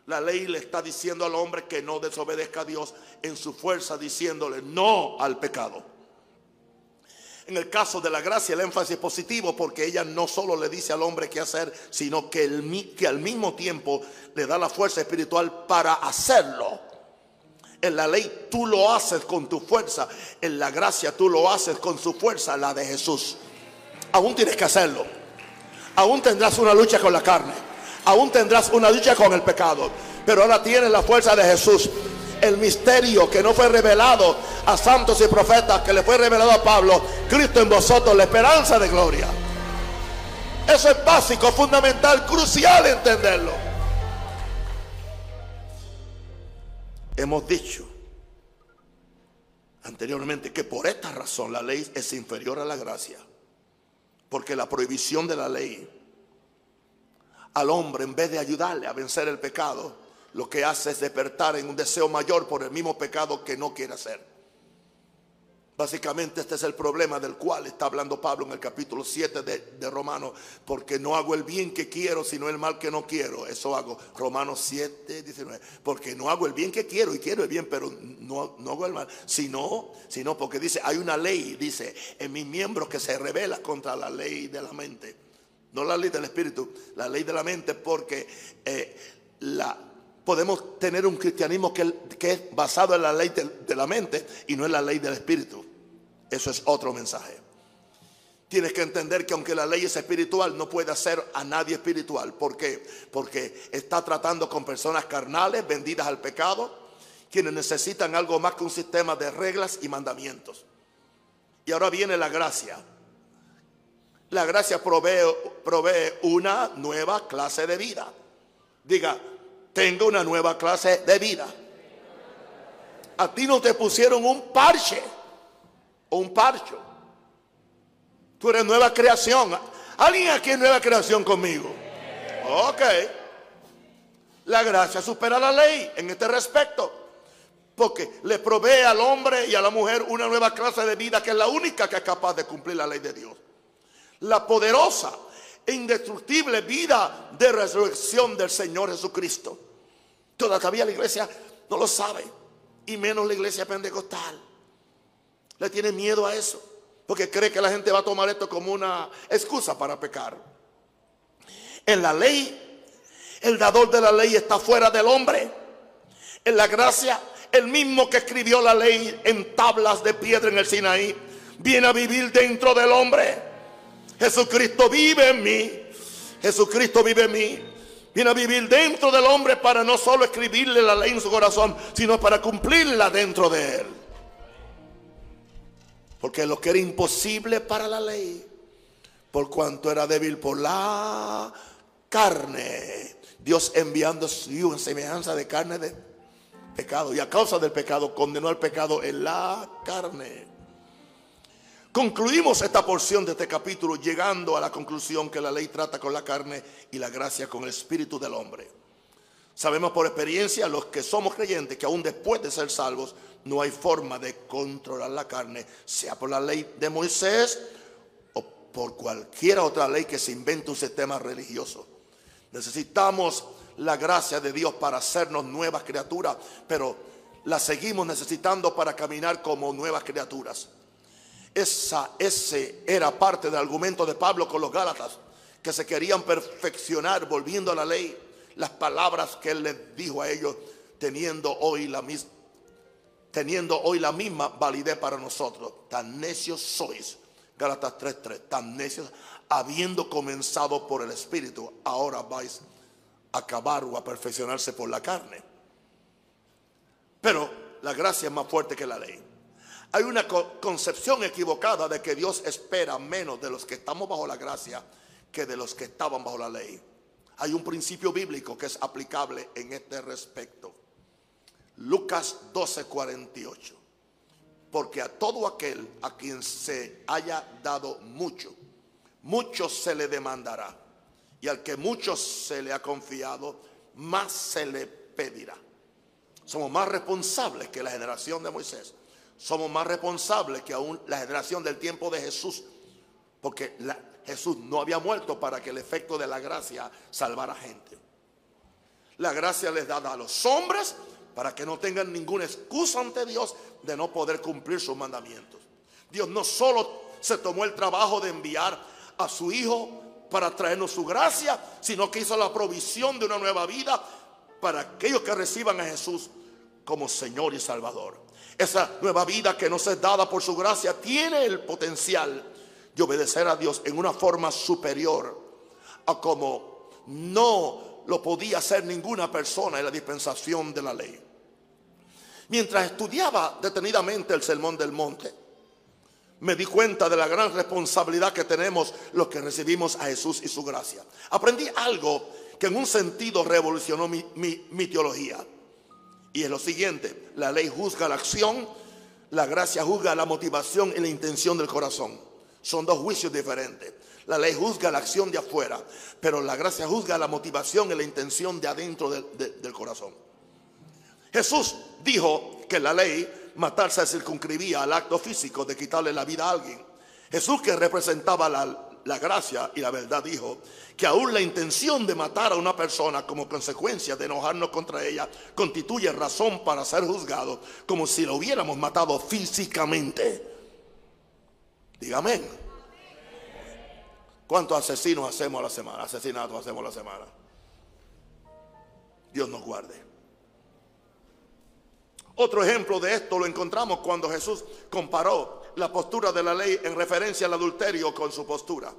La ley le está diciendo al hombre que no desobedezca a Dios en su fuerza, diciéndole no al pecado. En el caso de la gracia, el énfasis es positivo porque ella no solo le dice al hombre qué hacer, sino que, que al mismo tiempo le da la fuerza espiritual para hacerlo. En la ley tú lo haces con tu fuerza, en la gracia tú lo haces con su fuerza, la de Jesús aún tienes que hacerlo. Aún tendrás una lucha con la carne. Aún tendrás una lucha con el pecado. Pero ahora tienes la fuerza de Jesús. El misterio que no fue revelado a santos y profetas, que le fue revelado a Pablo. Cristo en vosotros, la esperanza de gloria. Eso es básico, fundamental, crucial entenderlo. Hemos dicho anteriormente que por esta razón la ley es inferior a la gracia. Porque la prohibición de la ley al hombre, en vez de ayudarle a vencer el pecado, lo que hace es despertar en un deseo mayor por el mismo pecado que no quiere hacer. Básicamente este es el problema del cual está hablando Pablo en el capítulo 7 de, de Romanos, porque no hago el bien que quiero, sino el mal que no quiero. Eso hago. Romanos 7, 19. Porque no hago el bien que quiero y quiero el bien, pero no, no hago el mal. Sino, sino porque dice, hay una ley, dice, en mis miembros que se revela contra la ley de la mente. No la ley del espíritu, la ley de la mente, porque... Eh, la, podemos tener un cristianismo que, que es basado en la ley de, de la mente y no en la ley del espíritu. Eso es otro mensaje. Tienes que entender que aunque la ley es espiritual, no puede hacer a nadie espiritual. ¿Por qué? Porque está tratando con personas carnales, vendidas al pecado, quienes necesitan algo más que un sistema de reglas y mandamientos. Y ahora viene la gracia. La gracia provee, provee una nueva clase de vida. Diga, tengo una nueva clase de vida. A ti no te pusieron un parche o un parcho. Tú eres nueva creación. ¿Alguien aquí es nueva creación conmigo? Ok. La gracia supera la ley en este respecto. Porque le provee al hombre y a la mujer una nueva clase de vida que es la única que es capaz de cumplir la ley de Dios. La poderosa e indestructible vida de resurrección del Señor Jesucristo. Todavía la iglesia no lo sabe. Y menos la iglesia pentecostal. Le tiene miedo a eso porque cree que la gente va a tomar esto como una excusa para pecar. En la ley, el dador de la ley está fuera del hombre. En la gracia, el mismo que escribió la ley en tablas de piedra en el Sinaí, viene a vivir dentro del hombre. Jesucristo vive en mí. Jesucristo vive en mí. Viene a vivir dentro del hombre para no solo escribirle la ley en su corazón, sino para cumplirla dentro de él. Porque lo que era imposible para la ley, por cuanto era débil por la carne, Dios enviando su semejanza de carne de pecado. Y a causa del pecado condenó al pecado en la carne. Concluimos esta porción de este capítulo llegando a la conclusión que la ley trata con la carne y la gracia con el espíritu del hombre. Sabemos por experiencia los que somos creyentes que aún después de ser salvos no hay forma de controlar la carne, sea por la ley de Moisés o por cualquier otra ley que se invente un sistema religioso. Necesitamos la gracia de Dios para hacernos nuevas criaturas, pero la seguimos necesitando para caminar como nuevas criaturas. Esa, ese era parte del argumento de Pablo con los Gálatas, que se querían perfeccionar volviendo a la ley, las palabras que él les dijo a ellos, teniendo hoy la misma teniendo hoy la misma validez para nosotros. Tan necios sois, Gálatas 3:3, tan necios, habiendo comenzado por el Espíritu, ahora vais a acabar o a perfeccionarse por la carne. Pero la gracia es más fuerte que la ley. Hay una concepción equivocada de que Dios espera menos de los que estamos bajo la gracia que de los que estaban bajo la ley. Hay un principio bíblico que es aplicable en este respecto. Lucas 12:48. Porque a todo aquel a quien se haya dado mucho, mucho se le demandará. Y al que mucho se le ha confiado, más se le pedirá. Somos más responsables que la generación de Moisés. Somos más responsables que aún la generación del tiempo de Jesús. Porque Jesús no había muerto para que el efecto de la gracia salvara gente. La gracia les da a los hombres para que no tengan ninguna excusa ante Dios de no poder cumplir sus mandamientos. Dios no solo se tomó el trabajo de enviar a su Hijo para traernos su gracia, sino que hizo la provisión de una nueva vida para aquellos que reciban a Jesús como Señor y Salvador. Esa nueva vida que nos es dada por su gracia tiene el potencial de obedecer a Dios en una forma superior a como no lo podía hacer ninguna persona en la dispensación de la ley. Mientras estudiaba detenidamente el Sermón del Monte, me di cuenta de la gran responsabilidad que tenemos los que recibimos a Jesús y su gracia. Aprendí algo que en un sentido revolucionó mi, mi teología. Y es lo siguiente, la ley juzga la acción, la gracia juzga la motivación y la intención del corazón. Son dos juicios diferentes. La ley juzga la acción de afuera, pero la gracia juzga la motivación y la intención de adentro del corazón. Jesús dijo que la ley matar se circunscribía al acto físico de quitarle la vida a alguien. Jesús que representaba la, la gracia y la verdad dijo que aún la intención de matar a una persona como consecuencia de enojarnos contra ella constituye razón para ser juzgado como si lo hubiéramos matado físicamente. Dígame. ¿Cuántos asesinos hacemos a la semana? Asesinatos hacemos a la semana. Dios nos guarde. Otro ejemplo de esto lo encontramos cuando Jesús comparó la postura de la ley en referencia al adulterio con su postura.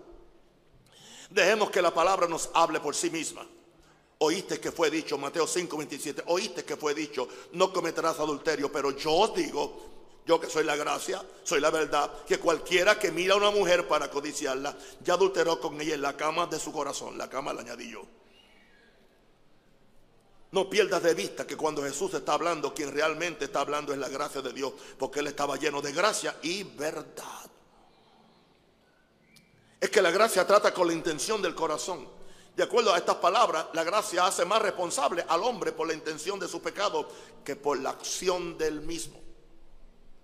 Dejemos que la palabra nos hable por sí misma. Oíste que fue dicho, Mateo 5, 27, oíste que fue dicho, no cometerás adulterio, pero yo os digo, yo que soy la gracia, soy la verdad, que cualquiera que mira a una mujer para codiciarla, ya adulteró con ella en la cama de su corazón, la cama la añadí yo. No pierdas de vista que cuando Jesús está hablando, quien realmente está hablando es la gracia de Dios, porque Él estaba lleno de gracia y verdad. Es que la gracia trata con la intención del corazón. De acuerdo a estas palabras, la gracia hace más responsable al hombre por la intención de su pecado que por la acción del mismo.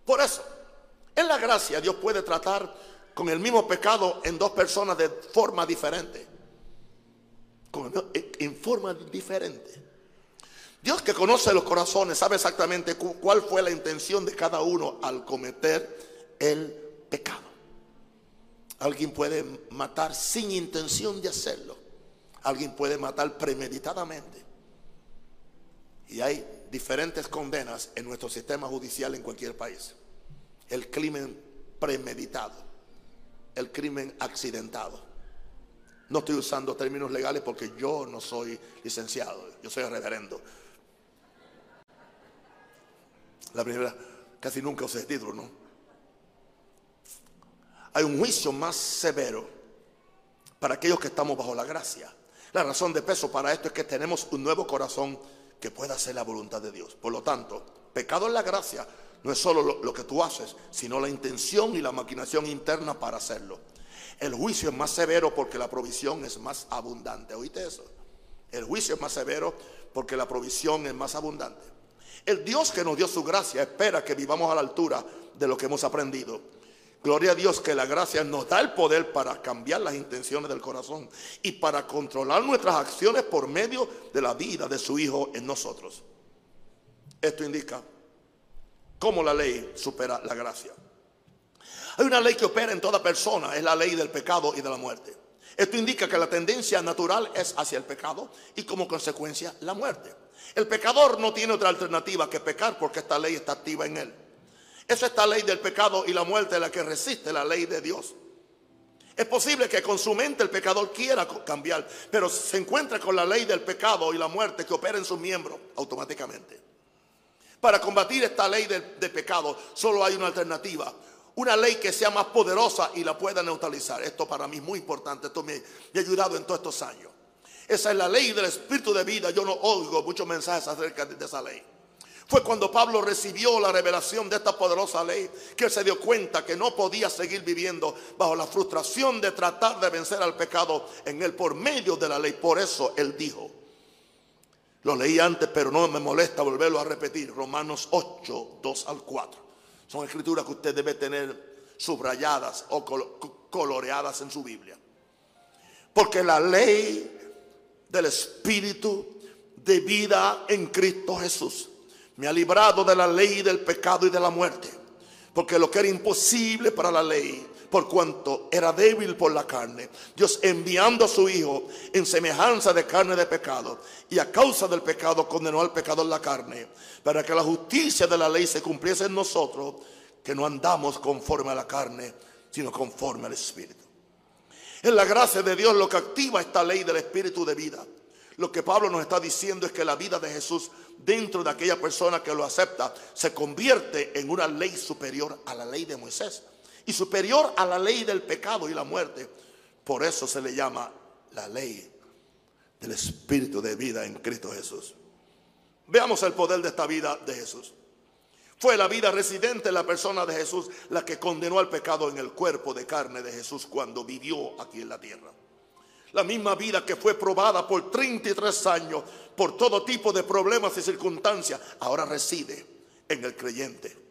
Por eso, en la gracia Dios puede tratar con el mismo pecado en dos personas de forma diferente. En forma diferente. Dios que conoce los corazones sabe exactamente cuál fue la intención de cada uno al cometer el pecado. Alguien puede matar sin intención de hacerlo. Alguien puede matar premeditadamente. Y hay diferentes condenas en nuestro sistema judicial en cualquier país. El crimen premeditado, el crimen accidentado. No estoy usando términos legales porque yo no soy licenciado, yo soy reverendo. La primera, casi nunca usé título, ¿no? Hay un juicio más severo para aquellos que estamos bajo la gracia. La razón de peso para esto es que tenemos un nuevo corazón que pueda hacer la voluntad de Dios. Por lo tanto, pecado en la gracia no es solo lo, lo, que tú haces, sino la intención y la maquinación interna para hacerlo. El juicio es más severo porque la provisión es más abundante. ¿Oíste eso? El juicio es más severo porque la provisión es más abundante. El Dios que nos dio su gracia espera que vivamos a la altura de lo que hemos aprendido. Gloria a Dios que la gracia nos da el poder para cambiar las intenciones del corazón y para controlar nuestras acciones por medio de la vida de su Hijo en nosotros. Esto indica cómo la ley supera la gracia. Hay una ley que opera en toda persona, es la ley del pecado y de la muerte. Esto indica que la tendencia natural es hacia el pecado y como consecuencia la muerte. El pecador no tiene otra alternativa que pecar porque esta ley está activa en él. Es esta ley del pecado y la muerte la que resiste la ley de Dios. Es posible que con su mente el pecador quiera cambiar, pero se encuentra con la ley del pecado y la muerte que opera en sus miembros automáticamente. Para combatir esta ley de, pecado solo hay una alternativa. Una ley que sea más poderosa y la pueda neutralizar. Esto para mí es muy importante. Esto me, ha ayudado en todos estos años. Esa es la ley del espíritu de vida. Yo no oigo muchos mensajes acerca de esa ley. Fue cuando Pablo recibió la revelación de esta poderosa ley que él se dio cuenta que no podía seguir viviendo bajo la frustración de tratar de vencer al pecado en él por medio de la ley. Por eso él dijo, lo leí antes pero no me molesta volverlo a repetir, Romanos 8, 2 al 4. Son escrituras que usted debe tener subrayadas o coloreadas en su Biblia. Porque la ley del Espíritu de vida en Cristo Jesús. Me ha librado de la ley del pecado y de la muerte. Porque lo que era imposible para la ley, por cuanto era débil por la carne, Dios enviando a su Hijo en semejanza de carne de pecado, y a causa del pecado condenó al pecado en la carne, para que la justicia de la ley se cumpliese en nosotros, que no andamos conforme a la carne, sino conforme al Espíritu. En la gracia de Dios lo que activa esta ley del espíritu de vida. Lo que Pablo nos está diciendo es que la vida de Jesús dentro de aquella persona que lo acepta se convierte en una ley superior a la ley de Moisés y superior a la ley del pecado y la muerte. Por eso se le llama la ley del espíritu de vida en Cristo Jesús. Veamos el poder de esta vida de Jesús. Fue la vida residente en la persona de Jesús la que condenó al pecado en el cuerpo de carne de Jesús cuando vivió aquí en la tierra. La misma vida que fue probada por 33 años por todo tipo de problemas y circunstancias, ahora reside en el creyente.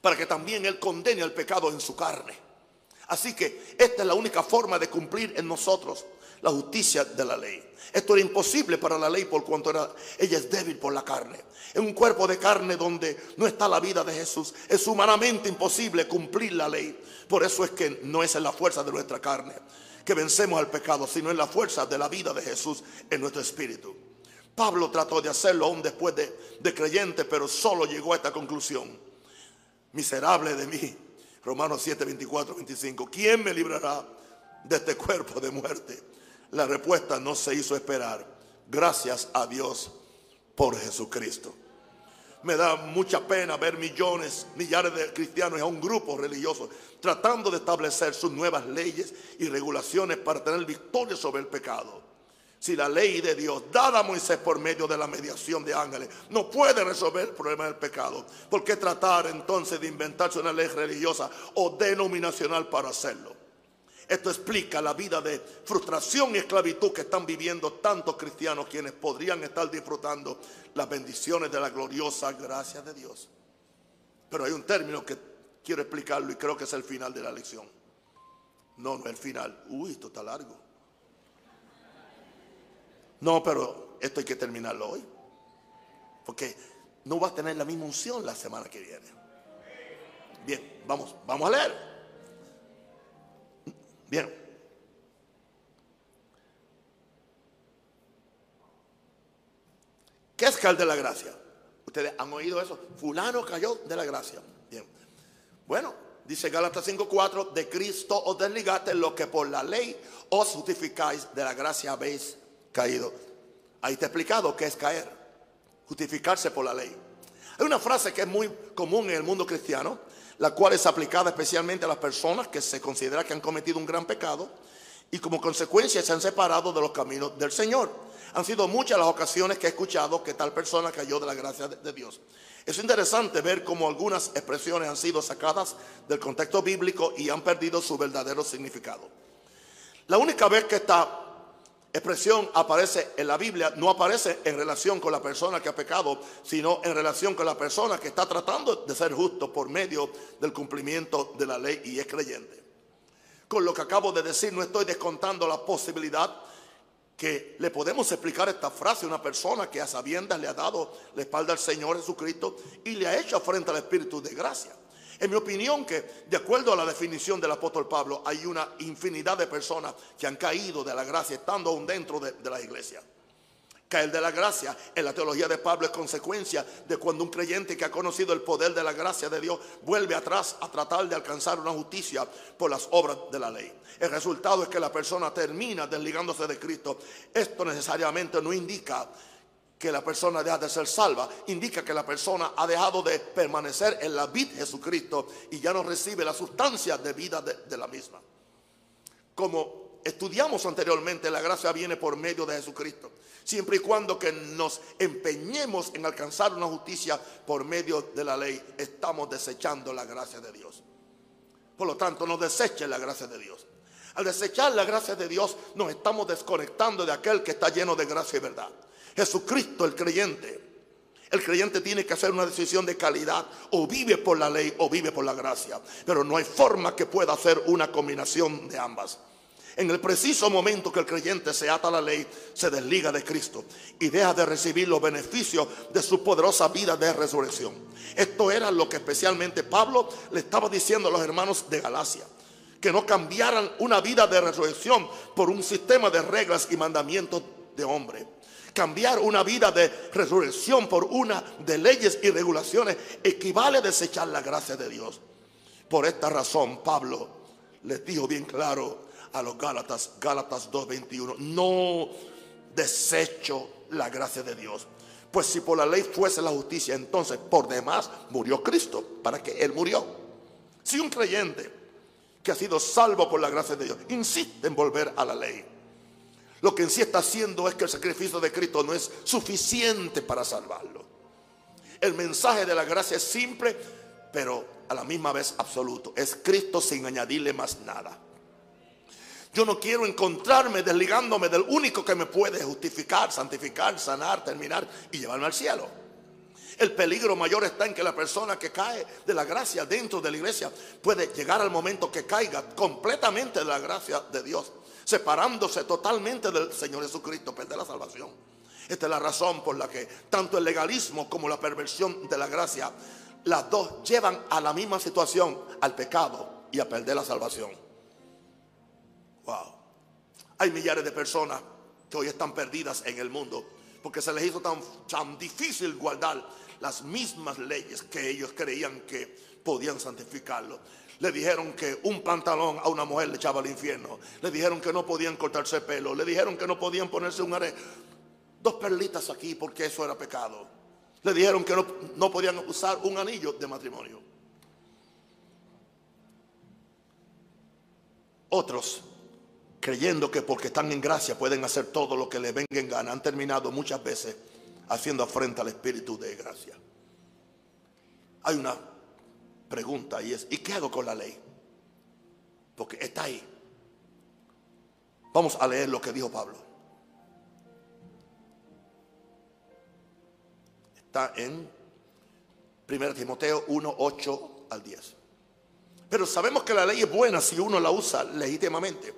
Para que también Él condene al pecado en su carne. Así que esta es la única forma de cumplir en nosotros la justicia de la ley. Esto era imposible para la ley por cuanto ella es débil por la carne. En un cuerpo de carne donde no está la vida de Jesús, es humanamente imposible cumplir la ley. Por eso es que no es en la fuerza de nuestra carne que vencemos al pecado, sino en la fuerza de la vida de Jesús en nuestro espíritu. Pablo trató de hacerlo aún después de, de creyente, pero solo llegó a esta conclusión. Miserable de mí. Romanos 7, 24, 25. ¿Quién me librará de este cuerpo de muerte? La respuesta no se hizo esperar. Gracias a Dios por Jesucristo. Me da mucha pena ver millones, millares de cristianos y a un grupo religioso tratando de establecer sus nuevas leyes y regulaciones para tener victoria sobre el pecado. Si la ley de Dios, dada a Moisés por medio de la mediación de ángeles, no puede resolver el problema del pecado, ¿por qué tratar entonces de inventarse una ley religiosa o denominacional para hacerlo? Esto explica la vida de frustración y esclavitud que están viviendo tantos cristianos quienes podrían estar disfrutando las bendiciones de la gloriosa gracia de Dios. Pero hay un término que quiero explicarlo y creo que es el final de la lección. No, no es el final. Uy, esto está largo. No, pero esto hay que terminarlo hoy. Porque no va a tener la misma unción la semana que viene. Bien, vamos, vamos a leer. Bien. ¿Qué es caer de la gracia? Ustedes han oído eso. Fulano cayó de la gracia. Bien. Bueno, dice Gálatas 5:4, de Cristo os desligaste lo que por la ley os justificáis, de la gracia habéis caído. Ahí está explicado qué es caer. Justificarse por la ley. Hay una frase que es muy común en el mundo cristiano la cual es aplicada especialmente a las personas que se considera que han cometido un gran pecado y como consecuencia se han separado de los caminos del Señor. Han sido muchas las ocasiones que he escuchado que tal persona cayó de la gracia de, Dios. Es interesante ver cómo algunas expresiones han sido sacadas del contexto bíblico y han perdido su verdadero significado. La única vez que está expresión aparece en la Biblia, no aparece en relación con la persona que ha pecado, sino en relación con la persona que está tratando de ser justo por medio del cumplimiento de la ley y es creyente. Con lo que acabo de decir, no estoy descontando la posibilidad que le podemos explicar esta frase a una persona que a sabiendas le ha dado la espalda al Señor Jesucristo y le ha hecho frente al Espíritu de gracia. En mi opinión que, de acuerdo a la definición del apóstol Pablo, hay una infinidad de personas que han caído de la gracia estando aún dentro de, la iglesia. Caer de la gracia en la teología de Pablo es consecuencia de cuando un creyente que ha conocido el poder de la gracia de Dios vuelve atrás a tratar de alcanzar una justicia por las obras de la ley. El resultado es que la persona termina desligándose de Cristo. Esto necesariamente no indica que la persona deja de ser salva, indica que la persona ha dejado de permanecer en la vida de Jesucristo y ya no recibe la sustancia de vida de, la misma. Como estudiamos anteriormente, la gracia viene por medio de Jesucristo, siempre y cuando que nos empeñemos en alcanzar una justicia por medio de la ley, estamos desechando la gracia de Dios. Por lo tanto, no deseche la gracia de Dios. Al desechar la gracia de Dios, nos estamos desconectando de aquel que está lleno de gracia y verdad. Jesucristo el creyente. El creyente tiene que hacer una decisión de calidad. O vive por la ley o vive por la gracia. Pero no hay forma que pueda hacer una combinación de ambas. En el preciso momento que el creyente se ata a la ley, se desliga de Cristo y deja de recibir los beneficios de su poderosa vida de resurrección. Esto era lo que especialmente Pablo le estaba diciendo a los hermanos de Galacia. Que no cambiaran una vida de resurrección por un sistema de reglas y mandamientos de hombre. Cambiar una vida de resurrección por una de leyes y regulaciones equivale a desechar la gracia de Dios. Por esta razón, Pablo les dijo bien claro a los Gálatas, Gálatas 2.21, no desecho la gracia de Dios. Pues si por la ley fuese la justicia, entonces por demás murió Cristo, para que Él murió. Si un creyente que ha sido salvo por la gracia de Dios insiste en volver a la ley, lo que en sí está haciendo es que el sacrificio de Cristo no es suficiente para salvarlo. El mensaje de la gracia es simple, pero a la misma vez absoluto. Es Cristo sin añadirle más nada. Yo no quiero encontrarme desligándome del único que me puede justificar, santificar, sanar, terminar y llevarme al cielo. El peligro mayor está en que la persona que cae de la gracia dentro de la iglesia puede llegar al momento que caiga completamente de la gracia de Dios separándose totalmente del Señor Jesucristo, perder la salvación. Esta es la razón por la que tanto el legalismo como la perversión de la gracia, las dos llevan a la misma situación, al pecado y a perder la salvación. Wow. Hay millares de personas que hoy están perdidas en el mundo porque se les hizo tan, tan difícil guardar las mismas leyes que ellos creían que podían santificarlo. Le dijeron que un pantalón a una mujer le echaba al infierno. Le dijeron que no podían cortarse el pelo. Le dijeron que no podían ponerse un are. Dos perlitas aquí porque eso era pecado. Le dijeron que no, no podían usar un anillo de matrimonio. Otros, creyendo que porque están en gracia pueden hacer todo lo que les venga en gana, han terminado muchas veces haciendo afrenta al Espíritu de gracia. Hay una pregunta y es, ¿y qué hago con la ley? Porque está ahí. Vamos a leer lo que dijo Pablo. Está en 1 Timoteo 1, 8 al 10. Pero sabemos que la ley es buena si uno la usa legítimamente,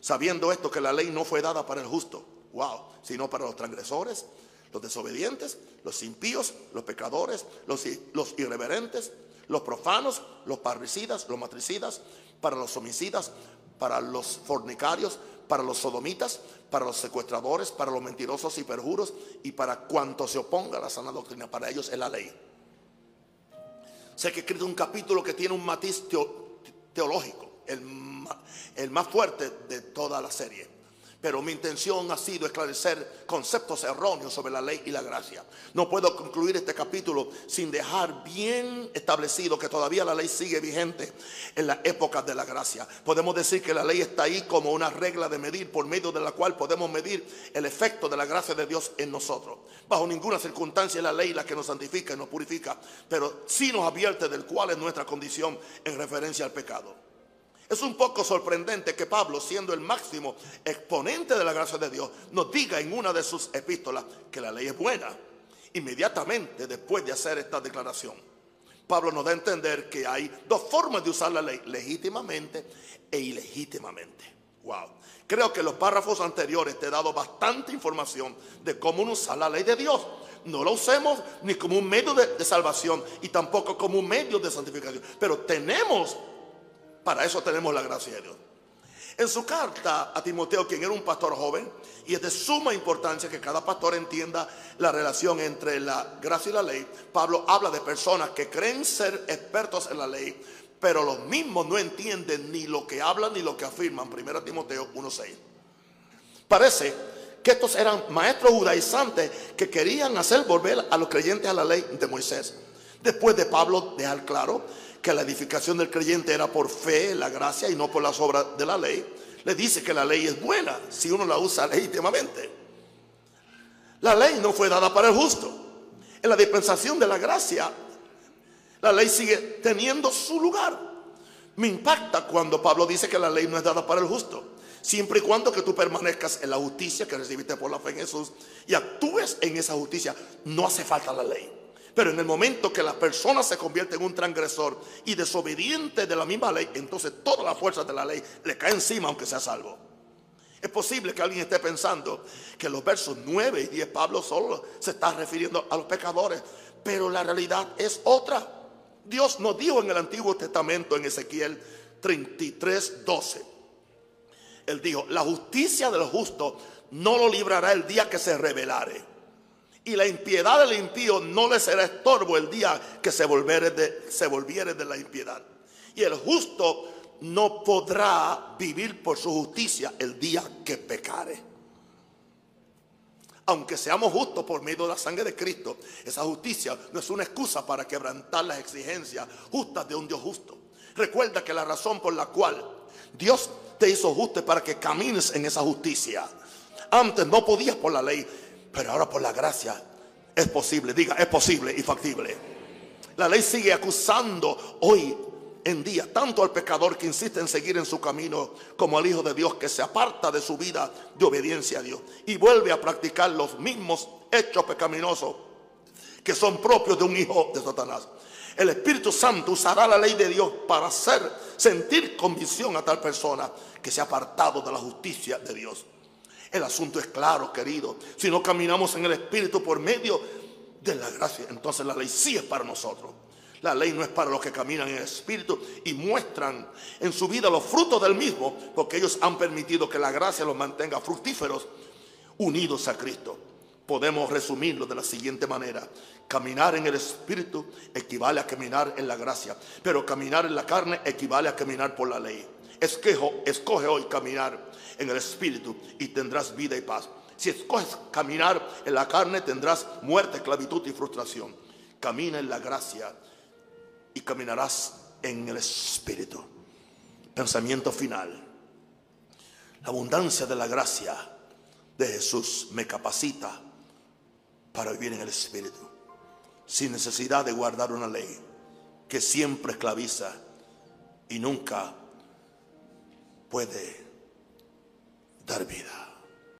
sabiendo esto que la ley no fue dada para el justo, wow, sino para los transgresores, los desobedientes, los impíos, los pecadores, los, los irreverentes, los profanos, los parricidas, los matricidas, para los homicidas, para los fornicarios, para los sodomitas, para los secuestradores, para los mentirosos y perjuros y para cuanto se oponga a la sana doctrina. Para ellos es la ley. Sé que he escrito un capítulo que tiene un matiz teológico, el, el más fuerte de toda la serie. Pero mi intención ha sido esclarecer conceptos erróneos sobre la ley y la gracia. No puedo concluir este capítulo sin dejar bien establecido que todavía la ley sigue vigente en la época de la gracia. Podemos decir que la ley está ahí como una regla de medir por medio de la cual podemos medir el efecto de la gracia de Dios en nosotros. Bajo ninguna circunstancia es la ley la que nos santifica y nos purifica, pero sí nos advierte del cual es nuestra condición en referencia al pecado. Es un poco sorprendente que Pablo, siendo el máximo exponente de la gracia de Dios, nos diga en una de sus epístolas que la ley es buena. Inmediatamente después de hacer esta declaración, Pablo nos da a entender que hay dos formas de usar la ley, legítimamente e ilegítimamente. Wow. Creo que los párrafos anteriores te he dado bastante información de cómo usar la ley de Dios. No la usemos ni como un medio de, de salvación y tampoco como un medio de santificación. Pero tenemos para eso tenemos la gracia de Dios. En su carta a Timoteo, quien era un pastor joven, y es de suma importancia que cada pastor entienda la relación entre la gracia y la ley, Pablo habla de personas que creen ser expertos en la ley, pero los mismos no entienden ni lo que hablan ni lo que afirman. 1 Timoteo 1.6. Parece que estos eran maestros judaizantes que querían hacer volver a los creyentes a la ley de Moisés. Después de Pablo dejar claro que la edificación del creyente era por fe, la gracia y no por las obras de la ley, le dice que la ley es buena si uno la usa *laughs* legítimamente. La ley no fue dada para el justo. En la dispensación de la gracia, la ley sigue teniendo su lugar. Me impacta cuando Pablo dice que la ley no es dada para el justo. Siempre y cuando que tú permanezcas en la justicia que recibiste por la fe en Jesús y actúes en esa justicia, no hace falta la ley. Pero en el momento que la persona se convierte en un transgresor y desobediente de la misma ley, entonces todas las fuerzas de la ley le caen encima aunque sea salvo. Es posible que alguien esté pensando que los versos 9 y 10 Pablo solo se está refiriendo a los pecadores, pero la realidad es otra. Dios nos dijo en el Antiguo Testamento en Ezequiel 33, 12. Él dijo, la justicia del justo no lo librará el día que se revelare y la impiedad del impío no le será estorbo el día que se volviere de, de la impiedad. Y el justo no podrá vivir por su justicia el día que pecare. Aunque seamos justos por medio de la sangre de Cristo, esa justicia no es una excusa para quebrantar las exigencias justas de un Dios justo. Recuerda que la razón por la cual Dios te hizo justo es para que camines en esa justicia. Antes no podías por la ley, pero ahora por la gracia es posible. Diga, es posible y factible. La ley sigue acusando hoy en día tanto al pecador que insiste en seguir en su camino como al Hijo de Dios que se aparta de su vida de obediencia a Dios y vuelve a practicar los mismos hechos pecaminosos que son propios de un hijo de Satanás. El Espíritu Santo usará la ley de Dios para hacer sentir convicción a tal persona que se ha apartado de la justicia de Dios. El asunto es claro, querido. Si no caminamos en el Espíritu por medio de la gracia, entonces la ley sí es para nosotros. La ley no es para los que caminan en el Espíritu y muestran en su vida los frutos del mismo, porque ellos han permitido que la gracia los mantenga fructíferos, unidos a Cristo. podemos resumirlo de la siguiente manera. Caminar en el Espíritu equivale a caminar en la gracia, pero caminar en la carne equivale a caminar por la ley. Escoge, escoge hoy caminar en el Espíritu y tendrás vida y paz. Si escoges caminar en la carne tendrás muerte, esclavitud y frustración. Camina en la gracia y caminarás en el Espíritu. Pensamiento final. La abundancia de la gracia de Jesús me capacita para vivir en el Espíritu, sin necesidad de guardar una ley que siempre esclaviza y nunca puede dar vida.